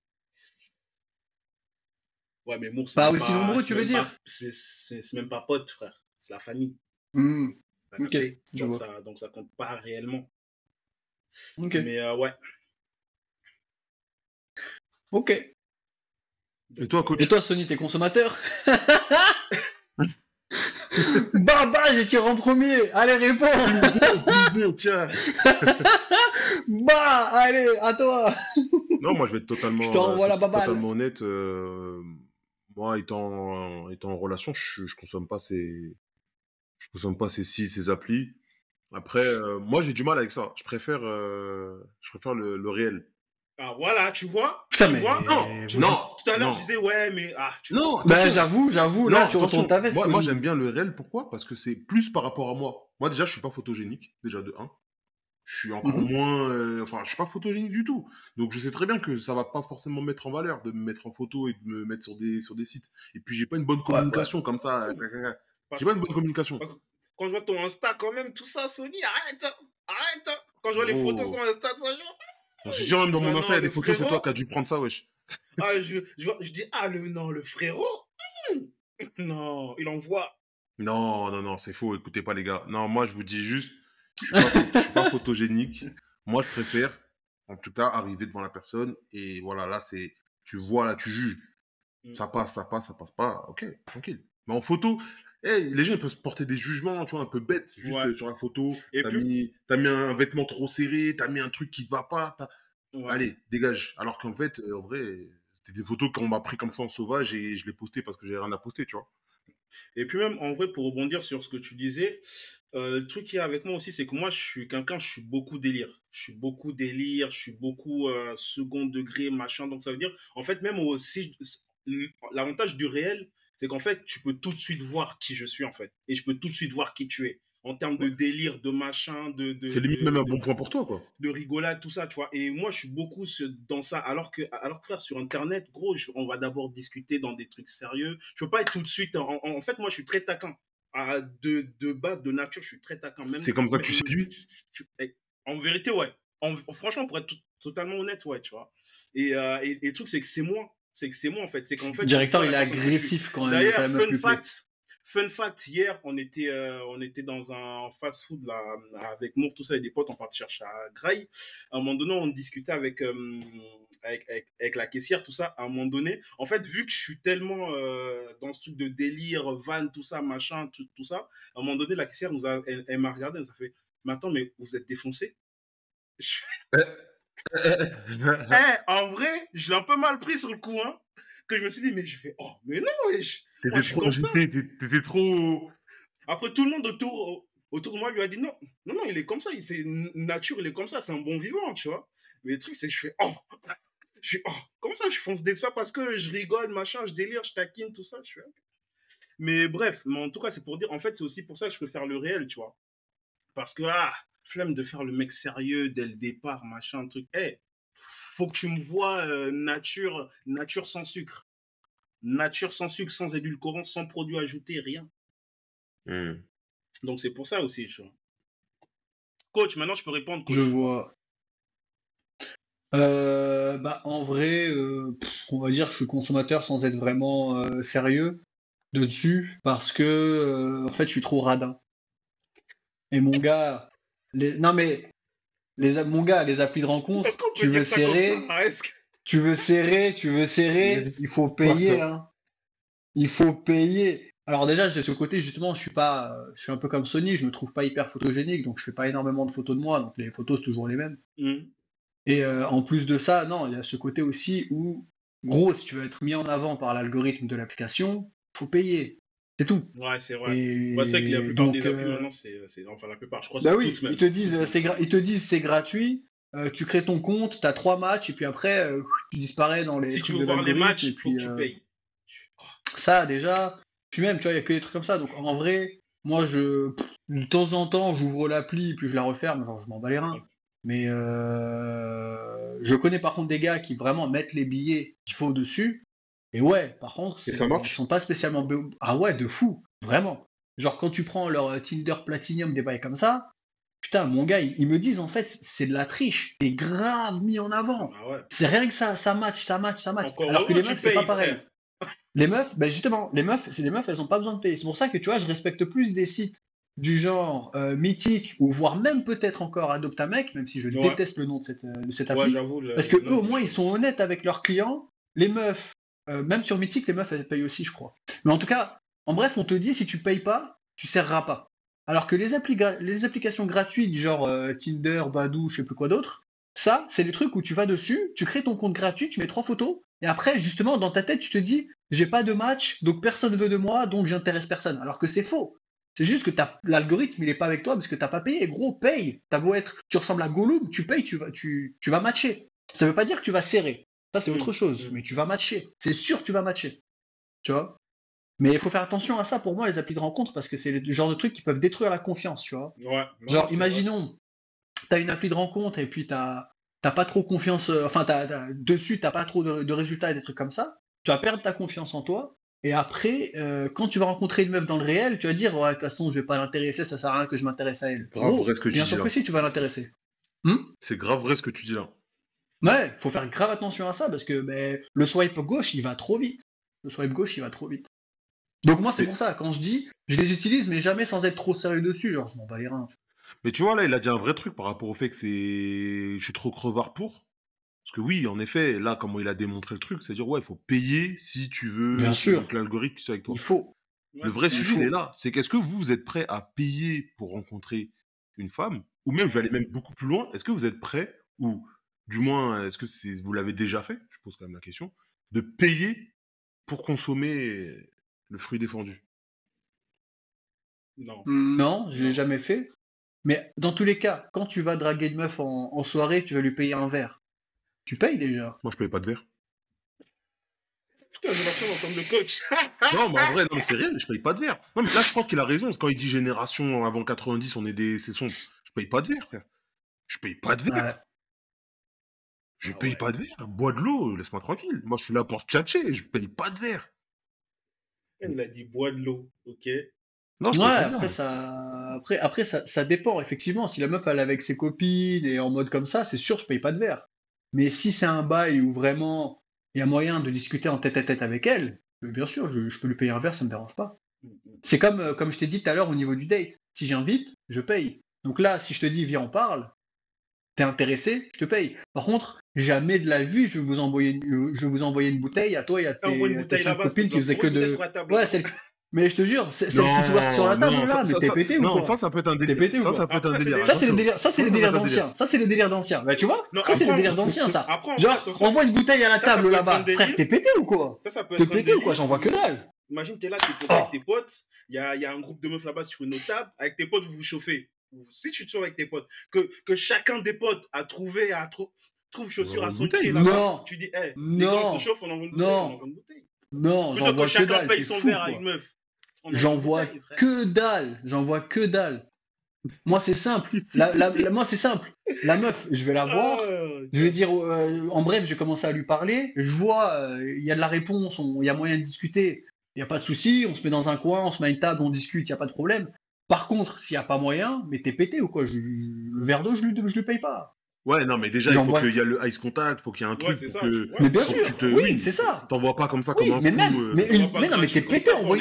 C: Ouais, mais Moore,
A: c'est Pas aussi nombreux, tu veux dire?
C: C'est même pas pote, frère. C'est la famille.
A: Mmh.
C: Ok, donc, ça, donc ça compte pas réellement.
A: Ok.
C: Mais euh, ouais.
A: Ok.
B: Et toi, coach
A: Et toi, Sony, t'es consommateur <laughs> Bah, bah, j'ai tiré en premier. Allez, réponds.
B: tiens. <laughs>
A: bah, allez, à toi.
B: non, moi, je vais être totalement, euh, totalement honnête. Euh, moi, étant, étant en relation, je, je consomme pas ces, je consomme pas ces sites, ces applis. Après, euh, moi, j'ai du mal avec ça. Je préfère, je préfère le, le réel.
C: Ah voilà, tu vois Tu vois
B: Non, non.
C: Tout à l'heure, je disais ouais, mais ah, tu
A: non. Bah, j'avoue, j'avoue. Là, tu retournes ta veste.
B: Moi, moi j'aime bien le réel. Pourquoi? Parce que c'est plus par rapport à moi. Moi, déjà, je suis pas photogénique, déjà de 1. Je suis encore mhm. moins. Euh, enfin, je suis pas photogénique du tout. Donc, je sais très bien que ça va pas forcément me mettre en valeur de me mettre en photo et de me mettre sur des, sur des sites. Et puis, j'ai pas une bonne communication comme ça. J'ai pas une bonne communication.
C: Quand je vois ton Insta, quand même, tout ça, Sony, arrête Arrête Quand je vois les photos oh. sur Insta, ça, genre.
B: Je suis sûr, même dans mon Insta, il y a des photos, c'est toi qui as dû prendre ça, wesh. <laughs>
C: ah, je, je, je, dis, ah, le, non, le frérot hmm. Non, il envoie.
B: Non, non, non, c'est faux, écoutez pas, les gars. Non, moi, je vous dis juste, je suis pas, suis pas photogénique. Moi, je préfère, en tout cas, arriver devant la personne et voilà, là, c'est, tu vois, là, tu juges. Hmm. Ça passe, ça passe, ça passe pas. Ok, tranquille. Mais en photo, les gens peuvent se porter des jugements, tu vois, un peu bêtes, juste euh, sur la photo. Et t'as mis, as mis un vêtement trop serré, t'as mis un truc qui ne va pas. Allez, dégage. Alors qu'en fait, euh, en vrai, c'était des photos qu'on m'a pris comme ça en sauvage et je l'ai posté parce que j'ai rien à poster, tu vois.
C: Et puis même, en vrai, pour rebondir sur ce que tu disais, euh, le truc qui est avec moi aussi, c'est que moi, je suis quelqu'un, je suis beaucoup délire. Je suis beaucoup délire, je suis beaucoup euh, second degré, machin. Donc ça veut dire, en fait, même aussi, l'avantage du réel, c'est qu'en fait, tu peux tout de suite voir qui je suis, en fait. Et je peux tout de suite voir qui tu es. En termes de délire, de machin, de.
B: c'est limite même un bon point pour toi, quoi.
C: De rigolade, tout ça, tu vois. Et moi, je suis beaucoup dans ça. Alors que, alors que frère, sur Internet, gros, on va d'abord discuter dans des trucs sérieux. Je peux pas être tout de suite. En, fait, moi, je suis très taquin. de, de base, de nature, je suis très taquin.
B: C'est comme ça que tu séduis
C: eh, En vérité, ouais. franchement, pour être totalement honnête, ouais, tu vois. Et, euh, et, et le truc, c'est que c'est moi c'est que c'est moi en fait. C'est qu'en fait. Le
A: directeur, il est agressif quand même.
C: D'ailleurs, fun fact, fun fact, hier, on était, euh, on était dans un fast-food là, avec Mour, tout ça, et des potes, on partait chercher à Grail. À un moment donné, on discutait avec, euh, avec, avec, la caissière, tout ça. À un moment donné, en fait, vu que je suis tellement euh, dans ce truc de délire, van, tout ça, machin, tout, tout ça, à un moment donné, la caissière nous a, elle, m'a regardé, elle nous a fait, mais attends, mais vous êtes défoncé <laughs> Eh, en vrai, je l'ai un peu mal pris sur le coup, hein. Que je me suis dit, mais j'ai fait, oh, mais non, wesh.
B: T'étais trop, t'étais trop.
C: Après, tout le monde autour, autour de moi lui a dit, non, non, non, il est comme ça, c'est nature, il est comme ça, c'est un bon vivant, tu vois. Mais le truc, c'est que je fais, oh, je suis, oh, comment ça, je fonce des ça parce que je rigole, machin, je délire, je taquine, tout ça, je fais, mais bref, mais en tout cas, c'est pour dire, en fait, c'est aussi pour ça que je peux faire le réel, tu vois. Parce que, ah, flemme de faire le mec sérieux dès le départ, machin, truc. Eh, faut que tu me vois euh, nature, nature sans sucre. Nature sans sucre, sans édulcorant, sans produits ajoutés, rien. Hmm. Donc c'est pour ça aussi. Coach, maintenant je peux répondre.
A: Je vois. Euh, bah, en vrai, euh, on va dire que je suis consommateur sans être vraiment sérieux dessus parce que en fait je suis trop radin. Et mon gars, non, mais les, mon gars, les applis de rencontre, tu veux serrer, tu veux serrer, tu veux serrer, il faut payer. Hein. Il faut payer. Alors déjà, de ce côté, justement, je suis pas, je suis un peu comme Sony, je me trouve pas hyper photogénique, donc je fais pas énormément de photos de moi, donc les photos c'est toujours les mêmes. Mmh. Et euh, en plus de ça, non, il y a ce côté aussi où, gros, si tu veux être mis en avant par l'algorithme de l'application, faut payer. C'est tout.
C: Ouais, c'est vrai. c'est vrai que la plupart des applis euh, maintenant, c'est, enfin la plupart, je crois,
A: bah oui. Ils te disent, c'est ils te disent c'est gratuit. Euh, tu crées ton compte, tu as trois matchs et puis après euh, tu disparais dans les.
C: Si tu veux voir les matchs, il faut que tu payes.
A: Ça déjà. Puis même, tu vois, il y a que des trucs comme ça. Donc en vrai, moi, je de temps en temps, j'ouvre l'appli puis je la referme. Genre, je m'en bats les reins. Mais je connais par contre des gars qui vraiment mettent les billets qu'il faut dessus et ouais, par contre, ils sont pas spécialement. Ah ouais, de fou, vraiment. Genre, quand tu prends leur euh, Tinder Platinum, des bails comme ça, putain, mon gars, ils, me disent en fait, c'est de la triche. T'es grave mis en avant. Ah c'est rien que ça, ça match, ça match, ça match. Alors que les meufs, c'est pas pareil. Les meufs, ben justement, les meufs, c'est des meufs, elles ont pas besoin de payer. C'est pour ça que tu vois, je respecte plus des sites du genre euh, mythique ou voire même peut-être encore Adoptamec, même si je déteste le nom de cette, euh, de cette appli. parce que eux, au moins, ils sont honnêtes avec leurs clients. Les meufs, euh, même sur Mythic, les meufs, elles payent aussi, je crois. Mais en tout cas, en bref, on te dit, si tu payes pas, tu serreras pas. Alors que les, applications gratuites, genre euh, Tinder, Badou, je sais plus quoi d'autre, ça, c'est le truc où tu vas dessus, tu crées ton compte gratuit, tu mets trois photos, et après, justement, dans ta tête, tu te dis, j'ai pas de match, donc personne ne veut de moi, donc j'intéresse personne. Alors que c'est faux. C'est juste que l'algorithme, il est pas avec toi parce que t'as pas payé. Gros, paye. T'as beau tu ressembles à Gollum, tu payes, tu vas, tu, tu vas matcher. Ça veut pas dire que tu vas serrer. Ça, c'est autre chose. Mais tu vas matcher. C'est sûr que tu vas matcher. Tu vois? Mais il faut faire attention à ça pour moi, les applis de rencontre, parce que c'est le genre de trucs qui peuvent détruire la confiance, tu vois? genre, imaginons, tu as une appli de rencontre et puis t'as pas trop confiance, euh, enfin, as, dessus, t'as pas trop de, résultats et des trucs comme ça. Tu vas perdre ta confiance en toi. Et après, euh, quand tu vas rencontrer une meuf dans le réel, tu vas dire, ouais, de toute façon, je vais pas l'intéresser, ça sert à rien que je m'intéresse à elle. bien sûr que si, tu vas l'intéresser.
B: Hmm? c'est grave vrai ce que tu dis là.
A: Ouais, faut faire grave attention à ça parce que ben, le swipe gauche, il va trop vite. Le swipe gauche, il va trop vite. Donc moi, c'est pour ça, quand je dis, je les utilise, mais jamais sans être trop sérieux dessus. Genre, je m'en bats les reins.
B: Mais tu vois, là, il a dit un vrai truc par rapport au fait que c'est. Je suis trop crevard pour. Parce que oui, en effet, là, comment il a démontré le truc, c'est-à-dire, ouais, il faut payer si tu veux
A: Bien sûr.
B: que l'algorithme soit avec toi.
A: Il faut.
B: Le vrai sujet, il est là. C'est qu'est-ce que vous, vous êtes prêt à payer pour rencontrer une femme Ou même, je vais aller même beaucoup plus loin, est-ce que vous êtes prêt, ou du moins, est-ce que vous l'avez déjà fait? Je pose quand même la question. De payer pour consommer le fruit défendu?
C: Non.
A: Non, je l'ai jamais fait. Mais dans tous les cas, quand tu vas draguer une meuf en, en soirée, tu vas lui payer un verre. Tu payes déjà.
B: Moi, je paye pas de verre.
C: Putain, j'ai l'impression d'entendre le coach.
B: Non, mais en vrai, non, mais c'est réel, je paye pas de verre. Non, mais là, je crois qu'il a raison. parce que Quand il dit génération avant 90, on est des. C'est son. Je paye pas de verre, frère. Je paye pas de verre.
A: Ouais.
B: Je
C: Ah
B: paye
C: ouais.
B: pas de verre. Bois de l'eau, laisse-moi tranquille. Moi, je suis là pour tchatcher. Je paye pas de verre.
C: Elle a dit bois de l'eau, ok
B: Non, je
A: Ouais, après ça, après, après ça, ça dépend effectivement. Si la meuf elle est avec ses copines et en mode comme ça, c'est sûr je paye pas de verre. Mais si c'est un bail où vraiment il y a moyen de discuter en tête à tête avec elle, euh, bien sûr, je, je peux lui payer un verre, ça me dérange pas. C'est comme euh, comme je t'ai dit tout à l'heure au niveau du date. Si j'invite, je paye. Donc là, si je te dis viens on parle, t'es intéressé, je te paye. Par contre, jamais de la vie je vais vous envoyer une, je vais vous envoyer une bouteille à toi et à tes,
C: une
A: tes cinq copines qui faisaient que de. Ouais, celle... Mais je te jure, c'est celle qui t'ouvre sur la table
B: non,
A: là,
B: ça-
A: mais t'es
B: ça-
A: pété ou
B: non,
A: quoi
B: ça, ça peut être un délire.
A: pété ou
B: ça,
A: quoi
B: ça peut être un délire.
C: c'est
A: Ça c'est les
B: attention.
A: délires, ça c'est
B: Ça,
A: c'est les délires d'anciens. Bah tu vois,
C: Non,
A: ça c'est les
C: après,
A: délires d'anciens ça.
C: Après,
A: Genre, envoie une bouteille à la table là-bas.
C: délire.
A: Frère, t'es pété ou quoi
C: ça, ça peut
A: T'es pété ou quoi
C: délire.
A: J'en vois que dalle.
C: Imagine, t'es là, t'es posé
A: Oh.
C: avec tes potes, il y a, il y a un groupe de meufs là-bas sur une autre table, avec tes potes, vous vous chauffez. Si tu te chauffes avec tes potes, que, que chacun des potes a trouvé, a trou- trouve chaussure à son pied là-bas,
A: Non.
C: tu dis, hé, les
A: Non.
C: gars, on se chauffe, on envoie une bouteille,
A: Non.
C: on envoie une bouteille.
A: Non,
C: Plutôt
A: j'en
C: que
A: vois que
C: chacun
A: dalle.
C: paye
A: t'es
C: son
A: fou,
C: verre à
A: quoi.
C: une meuf. on envoie
A: J'en vois que dalle. J'en vois que dalle. Moi c'est simple. La, la- la- moi c'est simple. La meuf, je vais la voir.
C: Ah,
A: Je vais dire, euh, en bref, j'ai commencé à lui parler. Je vois, euh, il y a de la réponse, on- il y a moyen de discuter. Il n'y a pas de souci, on se met dans un coin, on se met à une table, on discute, il n'y a pas de problème. Par contre, s'il n'y a pas moyen, mais t'es pété ou quoi je, Le verre d'eau, je lui, je lui paye pas.
B: Ouais, non, mais déjà, il faut qu'il y ait le ice contact, faut qu'il y ait un
C: Ouais,
B: truc
C: c'est
B: pour
C: ça.
B: que.
C: Ouais.
A: mais bien sûr,
B: que tu te-
A: oui, c'est ça.
B: T'envoies pas comme ça
A: Oui,
B: comme un
A: mais
B: fou.
A: même-
B: euh,
A: mais une-
C: pas
A: non, mais t'es pété,
C: pas Bond,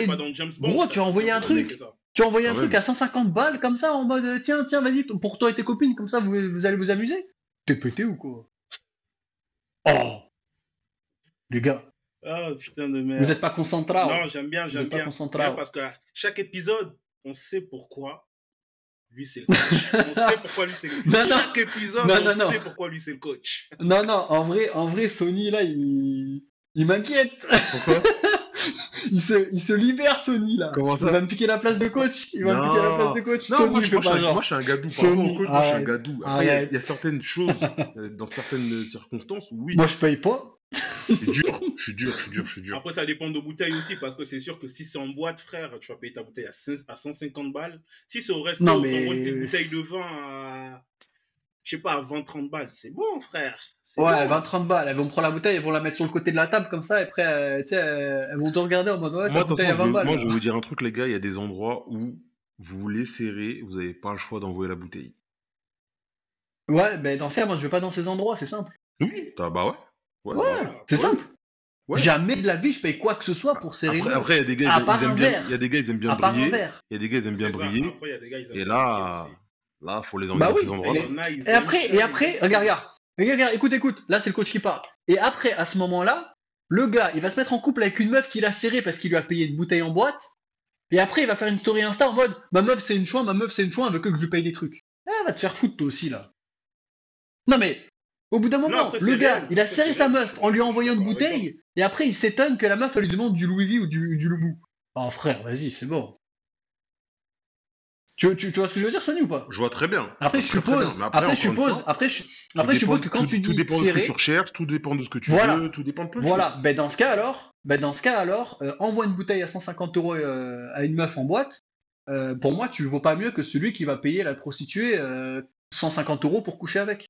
A: Gros, tu as envoyé un
C: est
A: truc. Tu as envoyé un
B: Ah
A: truc
B: ouais.
A: à 150 balles comme ça, en mode, tiens, tiens, vas-y, pour toi et tes copines, comme ça, vous, vous allez vous amuser. T'es pété ou quoi? Oh Les gars,
C: Ah, putain de merde.
A: vous êtes pas concentrés.
C: Non, j'aime bien, j'aime
A: pas
C: bien.
A: concentré.
C: Bien, Parce que chaque épisode, on sait pourquoi lui c'est le <laughs> coach. on sait pourquoi lui c'est le <laughs> coach.
A: Non, non.
C: Chaque épisode,
A: Non,
C: on sait pourquoi lui c'est le coach.
A: Non, non, en vrai, en vrai, Sony, là, il, il m'inquiète.
B: Pourquoi <laughs>
A: il, se, il se libère, Sony, là.
B: Comment ça
A: Il va me piquer la place de coach. Il va me piquer la place de coach.
B: Non,
A: Sony,
B: moi,
A: je
B: moi,
A: pas
B: suis un-
A: genre.
B: moi, je suis un gadou. Par
A: Sony,
B: au coach, moi, je suis un gadou. Après, il y a- y, certaines choses, euh, dans certaines circonstances, où oui,
A: Moi, je paye pas.
B: C'est dur. Je suis dur, je suis dur, je suis dur.
C: Après, ça dépend de bouteilles aussi, parce que c'est sûr que si c'est en boîte, frère, tu vas payer ta bouteille à, 5 à 150 balles. Si c'est au resto,
A: Non,
C: on
A: mais-
C: t'envoie tes bouteilles de vin à, je sais pas, à 20-30 balles. C'est bon, frère.
A: Ouais,
C: bon.
A: 20-30 balles. Elles vont prendre la bouteille, elles vont la mettre sur le côté de la table, comme ça, et après, euh, tu sais, euh, elles vont te regarder en mode, ouais,
B: Moi,
A: à
B: façon,
A: 20
B: je vais-
A: balles.
B: moi, je vais vous dire un truc, les gars. Il y a des endroits où vous voulez serrer, vous n'avez pas le choix d'envoyer la bouteille.
A: Ouais, ben, dans ce cas, moi, je vais pas dans ces endroits, c'est simple.
B: Oui, bah ouais. Ouais.
A: C'est simple.
B: Ouais.
A: Jamais de la vie, je paye quoi que ce soit pour serrer
B: Après,
A: une meuf.
B: après, il y a des gars, ils, aiment bien, il y a des gars, ils aiment bien briller. Il y a des gars, ils aiment bien briller.
C: Après, il y a des gars, ils aiment
B: Et là, là, faut les emmener
A: Bah oui,
B: ces endroits-là.
C: Et
A: après, et après, regarde, regarde. Regarde, regarde, écoute, écoute. Là, c'est le coach qui parle. Et après, à ce moment-là, le gars, il va se mettre en couple avec une meuf qu'il a serrée parce qu'il lui a payé une bouteille en boîte. Et après, il va faire une story Insta en mode, ma meuf, c'est une chouin, ma meuf, c'est une chouin, elle veut que je lui paye des trucs. Ah, va te faire foutre, toi aussi, là. Non, mais, au bout d'un moment,
C: après,
A: le gars, il a serré sa meuf en lui envoyant une bouteille. Et après, il s'étonne que la meuf, elle lui demande du Louis V ou du, du Loubou. Oh, frère, vas-y, c'est bon. Tu, tu, tu vois ce que je veux dire, Sony, ou pas?
B: Je vois très bien.
A: après, je suppose, après, je suppose, après, je,
B: tout
A: après, je suppose que quand
B: tout-
A: tu
B: Tout
A: dis
B: dépend de ce que tu recherches, tout dépend de ce que tu
A: Voilà.
B: veux, tout dépend de plein de
A: voilà,
B: choses.
A: ben dans ce cas alors, ben dans ce cas alors, euh, envoie une bouteille à 150 euros euh, à une meuf en boîte. euh, pour moi, tu vaux pas mieux que celui qui va payer la prostituée euh, 150 euros pour coucher avec.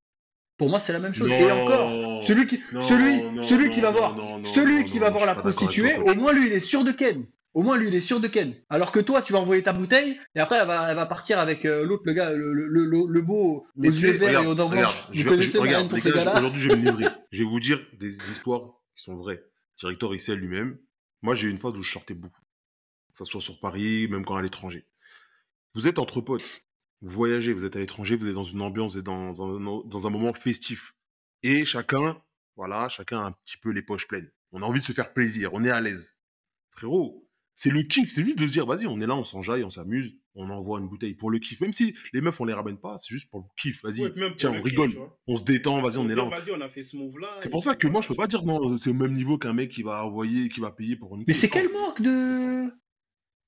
A: Pour moi, c'est la même chose. Et encore, celui qui,
B: Non,
A: celui,
B: non,
A: celui qui va voir, celui qui va voir la prostituée, au moins lui, il est sûr de Ken. Au moins lui, il est sûr de Ken. Alors que toi, tu vas envoyer ta bouteille et après, elle va, elle va partir avec euh, l'autre, le gars, le, le, le, le beau, aux yeux verts et aux dents blanches. Vous connaissez pour ces
B: gars,
A: gars-là
B: Aujourd'hui, je vais me livrer. Je vais vous dire des histoires qui sont vraies. Directeur, il sait lui-même. Moi, j'ai eu une phase où je sortais beaucoup. Que ce soit sur Paris, même quand à l'étranger. Vous êtes entre potes. Vous voyagez, vous êtes à l'étranger, vous êtes dans une ambiance et dans, dans, dans un moment festif. Et chacun, voilà, chacun a un petit peu les poches pleines. On a envie de se faire plaisir, on est à l'aise. Frérot, c'est le kiff, c'est juste de se dire, vas-y, on est là, on s'enjaille, on s'amuse, on envoie une bouteille pour le kiff. Même si les meufs, on les ramène pas, c'est juste pour le kiff, vas-y.
C: Ouais,
B: Tiens, on rigole, on se détend, vas-y, on
C: se
B: est là.
C: Vas-y, on a fait ce move-là.
B: C'est pour ça que moi, je peux pas dire non, c'est au même niveau qu'un mec qui va envoyer, qui va payer pour une
A: Mais c'est
B: Non.
A: quel manque de.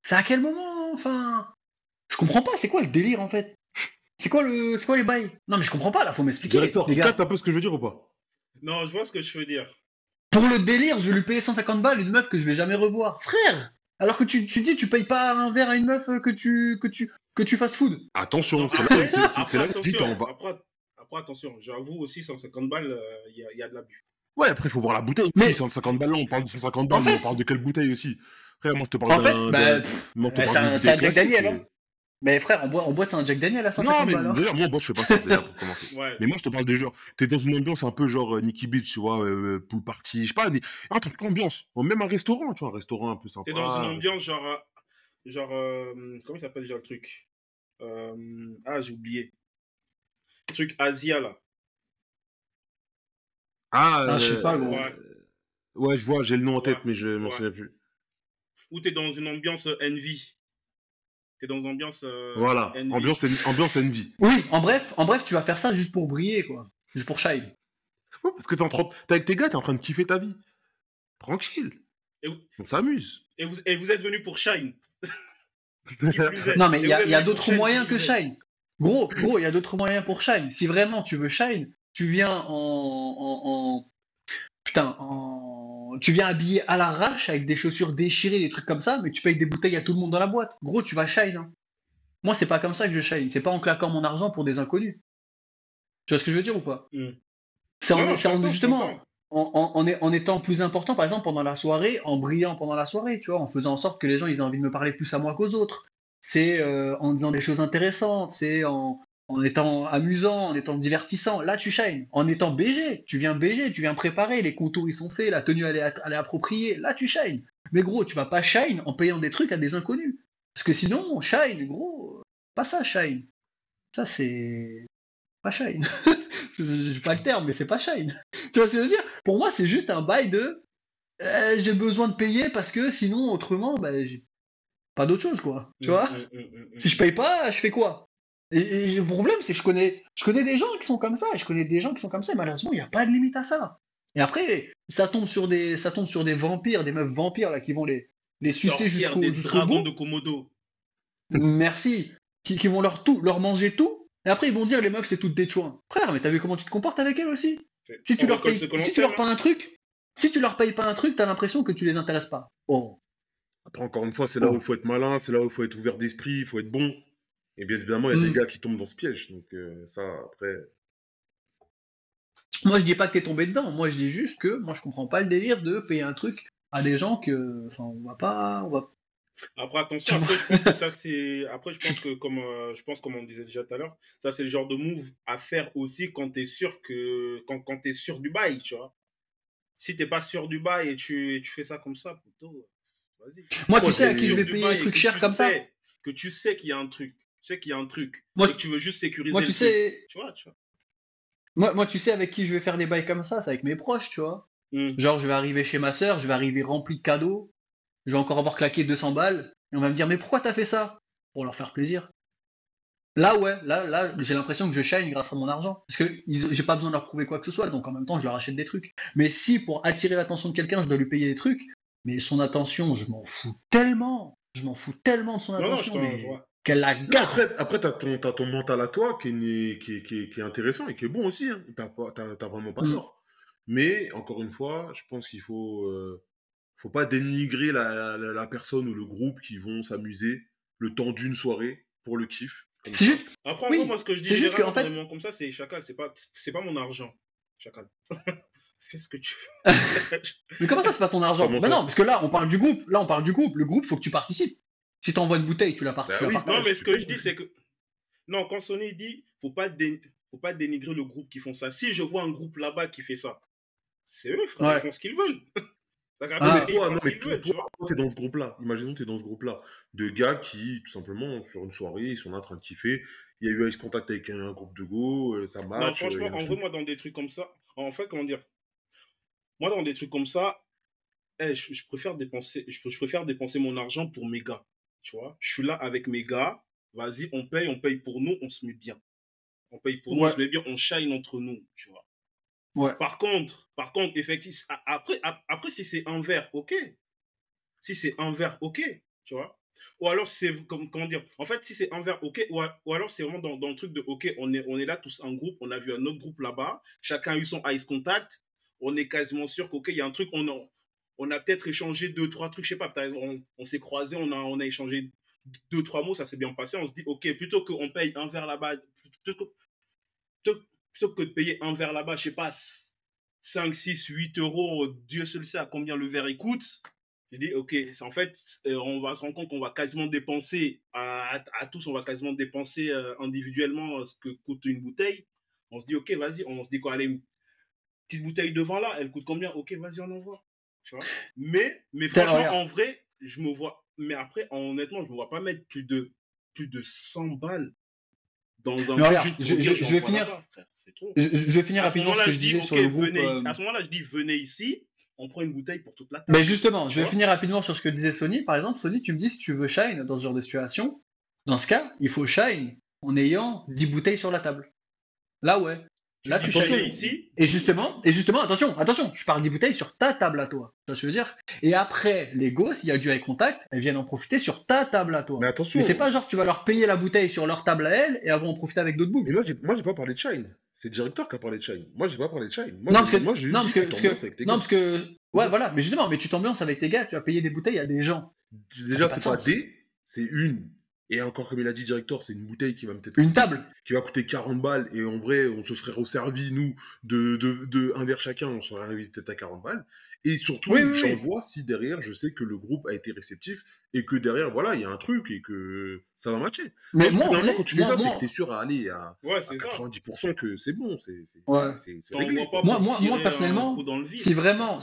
A: C'est à quel moment Enfin? Je comprends pas, c'est quoi le délire en fait? C'est quoi le, c'est quoi les bails? Non mais je comprends pas là, faut m'expliquer.
B: Directeur,
A: les
B: tu
A: gars.
B: captes un peu ce que je veux dire ou pas?
C: Non, je vois ce que je veux dire.
A: Pour le délire, je vais lui payer 150 balles une meuf que je vais jamais revoir, frère. Alors que tu, tu dis, tu payes pas un verre à une meuf euh, que tu, que tu, que tu fast food.
B: Attention, c'est
C: Après,
B: là, c'est- c'est- c'est là
C: après,
B: que je dis
C: attention,
B: qu'on va.
C: après, après, attention, j'avoue aussi, 150 balles, euh, il y, a, il y a de l'abus.
B: Ouais, après, il faut voir la bouteille
A: Mais-
B: aussi. 150 balles, là, on parle de 150 balles,
A: En
B: mais
A: fait-
B: on parle de quelle bouteille aussi? Frère, moi, je te parle
A: En fait,
B: d'un-
A: bah,
B: te
A: euh,
B: parle
A: c'est un- un Jack Daniel,
B: classique,
A: hein. Mais frère, on boit, on boit c'est un Jack Daniel à
B: et-
A: 150
B: Non, mais d'ailleurs, moi, moi, je fais pas ça, déjà, pour commencer. <laughs>
C: Ouais.
B: Mais moi, je te parle des genres. T'es dans une ambiance un peu genre euh, Nicky Beach, tu vois, euh, pool party, je sais pas, ni- un truc ambiance. Ou Même un restaurant, tu vois, un restaurant un peu sympa.
C: T'es dans une ambiance genre. euh, genre euh, comment il s'appelle déjà le truc Euh, Ah, j'ai oublié. Truc Asia là.
B: Ah,
A: Ah, je sais
B: euh,
A: pas, gros.
C: Ouais.
B: Ouais, je vois, j'ai le nom en tête,
C: Ouais.
B: mais je m'en
C: Ouais.
B: souviens plus.
C: Ou t'es dans une ambiance euh, Envy. T'es dans une ambiance. euh,
B: Voilà,
C: Envy.
B: ambiance, en- ambiance envie.
A: Oui, en bref, en bref, tu vas faire ça juste pour briller, quoi. Juste pour shine.
B: Ouais, Parce que t'es en train de- t'es avec tes gars, t'es en train de kiffer ta vie. Tranquille.
C: Et vous-
B: On s'amuse.
C: Et vous, et vous êtes venu pour Shine. <laughs>
A: Non, mais il y a, d'autres moyens que shine. Gros, gros, il y a d'autres moyens pour shine. Si vraiment tu veux shine, tu viens en, en, en- putain, en, tu viens habillé à l'arrache avec des chaussures déchirées, des trucs comme ça, mais tu payes des bouteilles à tout le monde dans la boîte. Gros, tu vas shine. hein. Moi, c'est pas comme ça que je shine. C'est pas en claquant mon argent pour des inconnus. Tu vois ce que je veux dire ou pas?
C: Hmm.
A: C'est en,
C: Non,
A: justement en étant plus important, par exemple, pendant la soirée, en brillant pendant la soirée, tu vois, en faisant en sorte que les gens ils aient envie de me parler plus à moi qu'aux autres. C'est euh, en disant des choses intéressantes, c'est en, en étant amusant, en étant divertissant. Là, tu shines. En étant BG, tu viens BG, tu viens préparer, les contours ils sont faits, la tenue elle est, elle est appropriée. Là, tu shines. Mais gros, tu vas pas shine en payant des trucs à des inconnus. Parce que sinon, shine, gros, pas ça, shine. Ça, c'est. Pas shine. <laughs> Je pas le terme, mais c'est pas shine. <laughs> Tu vois ce que je veux dire? Pour moi, c'est juste un bail de. euh, j'ai besoin de payer parce que sinon, autrement, bah, j'ai pas d'autre chose, quoi. Tu
C: Hmm,
A: vois?
C: hmm, hmm.
A: Si je paye pas, je fais quoi? Et, et le problème, c'est que je connais, je connais des gens qui sont comme ça, et je connais des gens qui sont comme ça, et malheureusement, il n'y a pas de limite à ça. Et après, ça tombe sur des, ça tombe sur des vampires, des meufs vampires, là, qui vont les, les sucer jusqu'au
C: des
A: jusqu'au
C: dragons
A: bout.
C: de Komodo.
A: Merci. Qui, qui vont leur tout, leur manger tout, et après, ils vont dire, les meufs, c'est toutes des chouins. Frère, mais t'as vu comment tu te comportes avec elles aussi? Si tu leur payes, si tu leur payes un truc, si tu leur payes pas un truc, t'as l'impression que tu les intéresses pas. Oh.
B: Après, encore une fois, c'est là où il faut être malin, c'est là où il faut être ouvert d'esprit, il faut être bon. Et bien évidemment, il y a
A: Mm.
B: des gars qui tombent dans ce piège. Donc, euh, ça, après.
A: Moi, je dis pas que t'es tombé dedans. Moi, je dis juste que moi, je comprends pas le délire de payer un truc à des gens que, enfin, on va pas, on va.
C: Après, attention, après, je pense que ça, c'est. Après, je pense que, comme, euh, je pense, comme on disait déjà tout à l'heure, ça, c'est le genre de move à faire aussi quand t'es sûr que. Quand, quand t'es sûr du bail, tu vois. Si t'es pas sûr du bail et tu, et tu fais ça comme ça, plutôt. Vas-y.
A: Moi, tu sais à qui je vais payer un truc cher comme ça.
C: Que tu sais qu'il y a un truc. Tu sais qu'il y a un truc.
A: Moi,
C: et que tu veux juste sécuriser
A: Moi,
C: le
A: tu
C: truc.
A: sais,
C: Tu vois, tu vois.
A: moi, moi, tu sais avec qui je vais faire des bails comme ça, c'est avec mes proches, tu vois.
C: Hmm.
A: Genre, je vais arriver chez ma sœur, je vais arriver rempli de cadeaux, je vais encore avoir claqué 200 balles, et on va me dire, mais pourquoi t'as fait ça? Pour leur faire plaisir. Là, ouais, là, là, j'ai l'impression que je shine grâce à mon argent. Parce que j'ai pas besoin de leur prouver quoi que ce soit, donc en même temps, je leur achète des trucs. Mais si pour attirer l'attention de quelqu'un, je dois lui payer des trucs, mais son attention, je m'en fous tellement. Je m'en fous tellement de son
C: Non, non, je
A: attention, mais. Qu'elle la garde.
B: après, après t'as ton, t'as ton mental à toi qui est, qui est, qui est- qui est intéressant et qui est bon aussi. Hein. T'as pas- t'as- t'as vraiment pas
A: Mm.
B: tort. Mais, encore une fois, je pense qu'il faut, euh, faut pas dénigrer la, la, la personne ou le groupe qui vont s'amuser le temps d'une soirée pour le kiff.
A: C'est juste,
C: Après, en
A: Oui,
C: gros, moi, ce que je dis,
A: c'est juste
C: généralement,
A: qu'en fait-
C: comme ça, c'est chacal, c'est pas, c'est pas mon argent. Chacal. <laughs> Fais ce que tu veux. <laughs>
A: Mais comment ça, c'est pas ton argent? Bah non, parce que là, on parle du groupe. Là, on parle du groupe. Le groupe, faut que tu participes. Si t'envoies une bouteille, tu la,
B: Bah oui,
A: partages.
C: non, mais ce que je dis, c'est que. Non, quand Sony dit, faut pas, dé- faut pas dénigrer le groupe qui font ça. Si je vois un groupe là-bas qui fait ça, c'est eux, frère,
A: Ouais.
C: ils font ce qu'ils veulent. <laughs> T'as
A: Ah.
B: toi, non, mais t'es dans ce groupe-là. Imaginons que t'es dans ce groupe-là. De gars qui, tout simplement, sur une soirée, ils sont là en train de kiffer. Il y a eu Ice Contact avec un, groupe de go, euh, ça
C: Non,
B: match. euh,
C: franchement,
B: un
C: en vrai, moi, dans des trucs comme ça, en fait, comment dire? Moi, dans des trucs comme ça, eh, je, je préfère dépenser, je, je préfère dépenser mon argent pour mes gars. Tu vois Je suis là avec mes gars. Vas-y, on paye, on paye pour nous, on se met bien. On paye pour nous, on se met bien, on shine entre nous, tu vois.
A: Ouais.
C: Par contre, par contre, effectivement, après, après si c'est un verre, ok. Si c'est un verre, ok, tu vois. ou alors c'est comme comment dire en fait si c'est envers ok ou, ou alors c'est vraiment dans, dans, le truc de ok on est on est là tous en groupe on a vu un autre groupe là-bas chacun a eu son ice contact on est quasiment sûr qu'ok il y a un truc on on a peut-être échangé deux trois trucs je sais pas on, s'est croisé on a on a échangé deux trois mots ça s'est bien passé on se dit ok plutôt qu'on paye un verre là-bas plutôt, plutôt, plutôt que de payer un verre là-bas je sais pas 5 6 8 euros Dieu seul sait à combien le verre coûte j'ai dit, ok, en fait, euh, on va se rendre compte qu'on va quasiment dépenser, à, à, tous, on va quasiment dépenser euh, individuellement euh, ce que coûte une bouteille. On se dit, ok, vas-y, on se dit quoi, allez, une petite bouteille devant là, elle coûte combien? Ok, vas-y, on envoie. Tu vois mais, mais franchement, en vrai, je me vois, mais après, honnêtement, je me vois pas mettre plus de, plus de 100 balles dans un
A: regarde, je, je, je, vais finir, je, je, vais finir rapidement
C: ce
A: que
C: je
A: disais
C: dis,
A: sur le groupe.
C: venez,
A: euh,
C: À ce moment-là, je dis, venez ici, on prend une bouteille pour toute la table.
A: Mais justement, je vais finir rapidement sur ce que disait Sony. Par exemple, Sony, tu me dis si tu veux shine dans ce genre de situation, dans ce cas, il faut shine en ayant 10 bouteilles sur la table. Là, ouais. Là, tu shine.
C: ici,
A: Et justement, et justement, attention, attention, je parle 10 bouteilles sur ta table à toi. Tu vois ce que je veux dire? Et après, les go, s'il y a du eye contact, elles viennent en profiter sur ta table à toi.
B: Mais attention.
A: Mais c'est pas genre tu vas leur payer la bouteille sur leur table à elles et elles vont en profiter avec d'autres boucles.
B: Mais moi, j'ai, pas parlé de Shine. C'est le directeur qui a parlé de Shine. Moi, j'ai pas parlé de Shine. Moi,
A: Non,
B: j'ai-
A: parce que-
B: moi,
A: non, parce que- parce que-
B: avec tes
A: Non,
B: gars.
A: parce que. Ouais, voilà, mais justement, mais tu t'ambiances avec tes gars, tu vas payer des bouteilles à des gens.
B: Déjà,
A: fait
B: c'est
A: pas
B: des, c'est une. Et encore, comme il a dit directeur, c'est une bouteille qui va peut-être
A: Une table.
B: qui va coûter 40 balles. Et en vrai, on se serait resservi, nous, de, de, de un verre chacun, on serait arrivé peut-être à 40 balles. Et surtout,
A: Oui, oui,
B: j'en
A: oui.
B: vois si derrière, je sais que le groupe a été réceptif et que derrière, voilà, il y a un truc et que ça va matcher.
A: Mais moi,
B: quand tu fais ça, c'est que t'es sûr à aller à,
C: ouais,
B: à
C: c'est ça.
B: 90% que c'est bon, c'est c'est-
A: Ouais.
B: c'est- c'est
C: T'en
B: réglé.
C: pas
A: Moi- personnellement,
C: dans le
A: si vraiment,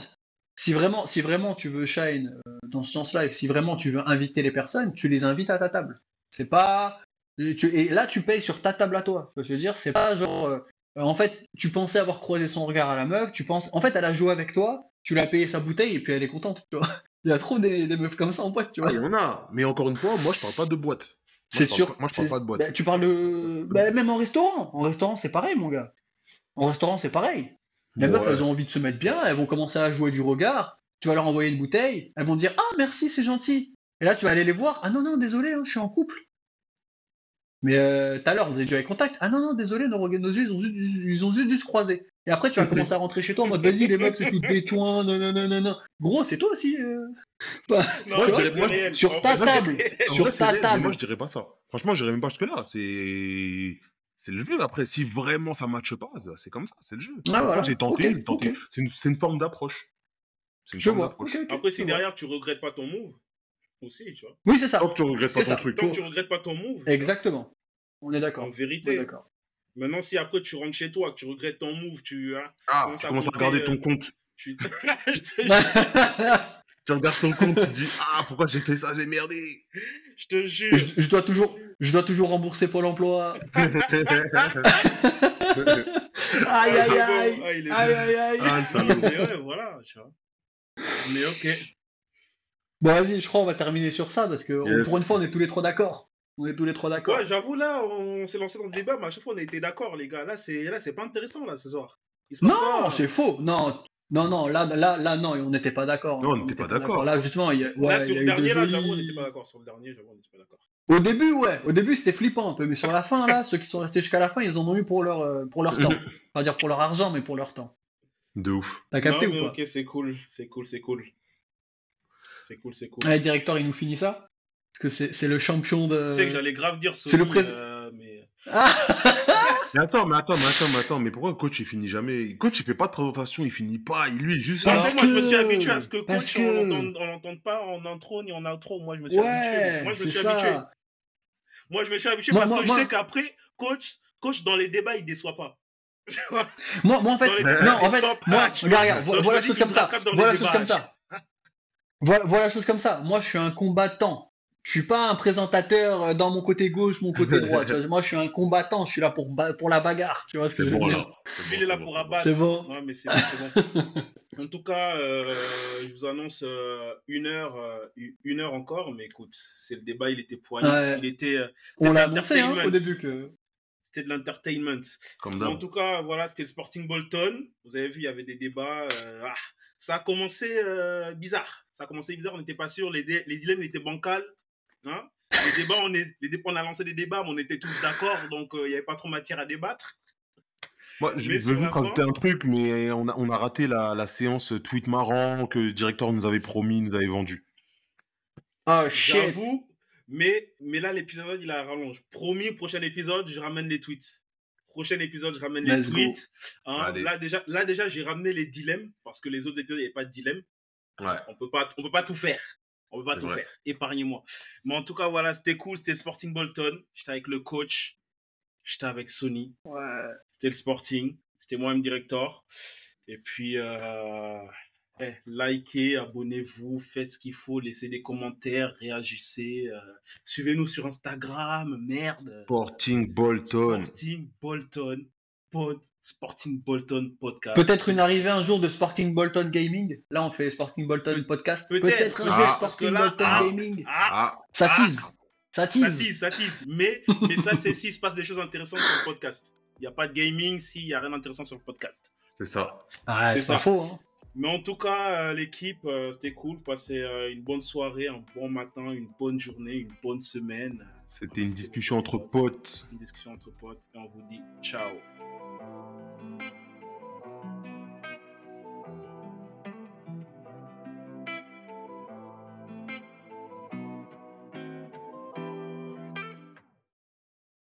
A: si vraiment, si vraiment tu veux shine euh, dans ce sens-là, et que si vraiment tu veux inviter les personnes, tu les invites à ta table. C'est pas, tu- et là tu payes sur ta table à toi. Je veux dire, c'est pas genre, euh, en fait, tu pensais avoir croisé son regard à la meuf, tu penses, en fait, elle a joué avec toi, tu l'as payé sa bouteille et puis elle est contente. Tu vois, <laughs> il y a trop des, des meufs comme ça en boîte, tu
B: Ah,
A: vois.
B: il y en a. Mais encore une fois, moi, je parle pas de boîte.
A: C'est sûr.
B: Moi, je parle pas de boîte.
A: bah, tu parles de, bah, même en restaurant. En restaurant, c'est pareil, mon gars. En restaurant, c'est pareil. Les meufs, elles ont envie de se mettre bien, elles vont commencer à jouer du regard. Tu vas leur envoyer une bouteille, elles vont dire Ah, merci, c'est gentil. Et là, tu vas aller les voir. Ah non, non, désolé, hein, je suis en couple. Mais euh, tout à l'heure, vous avez déjà eu contact. Ah non, non, désolé, nos, nos yeux, ils ont, juste, ils ont juste dû se croiser. Et après, tu vas commencer à rentrer chez toi en mode Vas-y, les meufs, c'est tout des non, non, non, non, non. Gros, c'est toi aussi. euh.
C: Non,
A: moi,
C: réel.
A: sur ta
C: vrai,
A: table, sur
B: vrai,
A: ta
B: réel,
A: table.
B: Moi, je dirais pas ça. Franchement, j'irais même pas jusque-là. C'est. C'est le jeu. Après, si vraiment ça matche pas, c'est comme ça, c'est le jeu.
A: Ah, voilà.
B: J'ai tenté,
A: Ok,
B: j'ai tenté. C'est une, une forme d'approche. C'est une
A: Je
B: forme
A: vois.
B: d'approche.
A: Ok, ok,
C: Après,
A: je
C: si derrière tu regrettes pas ton move, aussi, tu vois.
A: Oui, c'est ça.
B: Tant que tu regrettes pas ton
A: ça.
B: truc.
C: Tant que tu regrettes pas ton move, tu
A: Exactement. On est d'accord.
C: en vérité.
A: d'accord.
C: Maintenant, si après tu rentres chez toi, que tu regrettes ton move, tu. hein,
B: Ah,
C: commences
B: tu
C: à
B: commences à
C: compter,
B: regarder
C: euh,
B: ton compte.
C: tu... <laughs> je te <laughs> jure.
B: Tu regardes ton compte, tu te dis Ah, pourquoi j'ai fait ça, j'ai merdé.
C: Je te jure.
A: je, je dois toujours, je dois toujours rembourser Pôle emploi. Aïe, <laughs> aïe, aïe.
C: Ah,
A: Aïe, aïe, aïe.
B: Ah, le
C: Non,
B: salaud.
C: mais ouais, voilà, tu vois. Mais ok.
A: Bon, vas-y, je crois qu'on va terminer sur ça parce que on- pour une fois, on est tous les trois d'accord. On est tous les trois d'accord.
C: Ouais, j'avoue, là, on s'est lancé dans le débat, mais à chaque fois, on a été d'accord, les gars. Là, c'est là, c'est pas intéressant, là, ce soir.
A: Non,
C: quoi
A: c'est faux. Non, non, non. Là, là, là, non, on n'était pas d'accord.
B: Non, on n'était pas d'accord.
A: Là, justement, il y a, ouais,
C: Là, sur
A: y a
C: le dernier, là,
A: jolis-
C: j'avoue, on n'était pas d'accord. Sur le dernier, j'avoue, on n'était pas d'accord.
A: Au début, ouais. Au début, c'était flippant un peu, mais sur la fin, là, ceux qui sont restés jusqu'à la fin, ils en ont eu pour leur, euh, pour leur temps. <laughs> Pas dire pour leur argent, mais pour leur temps.
B: De ouf.
A: T'as capté
C: non, mais
A: ou pas
C: ok, c'est cool, c'est cool, c'est cool. C'est cool, c'est cool.
A: Allez, directeur, il nous finit ça Parce que c'est le champion de.
C: Tu sais que j'allais grave dire
A: c'est le
C: Sony,
A: prés-
C: euh, mais...
A: Ah
B: Mais attends, mais attends, mais attends, mais attends, mais pourquoi le coach il finit jamais Le Coach il fait pas de présentation, il finit pas, il lui juste.
A: Parce
C: fait, moi, je me
A: que-
C: suis habitué à ce que coach, on
A: que-
C: l'entende- on l'entende pas en intro ni en outro. Moi, je me suis habitué.
A: Ouais,
C: Moi, je me
A: c'est
C: suis habitué.
A: ça.
C: Moi, je me suis habitué
A: Moi-
C: parce
A: moi-
C: que
A: moi-
C: je sais qu'après, coach, coach, dans les débats, il déçoit pas.
A: Moi, moi, en fait,
C: Dans les-
A: non, en fait, moi, regarde, regarde, voilà
C: dis
A: chose comme ça.
C: rattrapent dans les
A: Voilà la chose comme ça. Voilà, voilà la chose comme ça. Moi, je suis un combattant. Je suis pas un présentateur euh, dans mon côté gauche, mon côté <laughs> droit. tu vois. Moi, je suis un combattant. Je suis là pour, ba- pour la bagarre. Tu vois ce que
B: C'est
A: je veux
B: bon
A: dire
B: là.
C: Il est là pour abattre.
A: C'est bon.
C: Non, mais c'est bon, c'est bon. <laughs> en tout cas, euh, je vous annonce euh, une heure, euh, une heure encore. Mais écoute, c'est le débat, il était poigné.
A: Ouais.
C: Il était,
A: On
C: de
A: l'a annoncé hein,
C: l'entertainment.
A: au début que.
C: c'était de l'entertainment. En tout cas, voilà, c'était le Sporting Bolton. Vous avez vu, il y avait des débats. euh, ah, ça a commencé euh, bizarre. Ça a commencé bizarre, on n'était pas sûr. Les, dilemmes étaient bancals. Hein les débats, on, est, les débats, on a lancé des débats, mais on était tous d'accord, donc il n'y avait pas trop matière à débattre.
B: Moi, je veux juste rajouter un truc, mais on a, on a raté la, la séance tweet marrant que le directeur nous avait promis, nous avait vendu.
A: Oh shit.
C: J'avoue, mais, mais là, l'épisode, il a rallonge. Promis, prochain épisode, je ramène les tweets. Prochain épisode, je ramène les
A: Let's
C: tweets. Hein, là, déjà, là, déjà j'ai ramené les dilemmes, parce que les autres épisodes, il n'y avait pas de dilemme.
B: Ouais.
C: On peut pas, on peut pas tout faire. On peut pas tout
B: vrai.
C: faire. Épargnez-moi. Mais en tout cas, voilà, c'était cool. C'était le Sporting Bolton. J'étais avec le coach. J'étais avec Sony.
A: Ouais.
C: C'était le Sporting. C'était moi-même directeur. Et puis, euh, eh, likez, abonnez-vous, faites ce qu'il faut, laissez des commentaires, réagissez. euh, Suivez-nous sur Instagram, merde.
B: Sporting Bolton.
C: Sporting Bolton. Pod, Sporting Bolton Podcast.
A: Peut-être une arrivée un jour de Sporting Bolton Gaming. Là, on fait Sporting Bolton Podcast.
C: peut-être.
A: Un
B: Ah,
A: jour Sporting
C: là-
A: Bolton
C: ah,
A: Gaming.
C: Ah,
B: Ah,
A: Ça
C: ah.
A: tease. Ça tease.
C: Ça tease, ça tease. Mais, mais ça, c'est s'il se passe des choses intéressantes sur le podcast. Il n'y a pas de gaming s'il n'y a rien d'intéressant sur le podcast.
B: c'est ça.
A: Ah,
C: C'est
A: pas faux. Hein.
C: Mais en tout cas, euh, l'équipe, euh, c'était cool. Passez euh, une bonne soirée, un bon matin, une bonne journée, une bonne semaine.
B: C'était une discussion entre potes.
C: Une discussion entre potes. Et on vous dit ciao.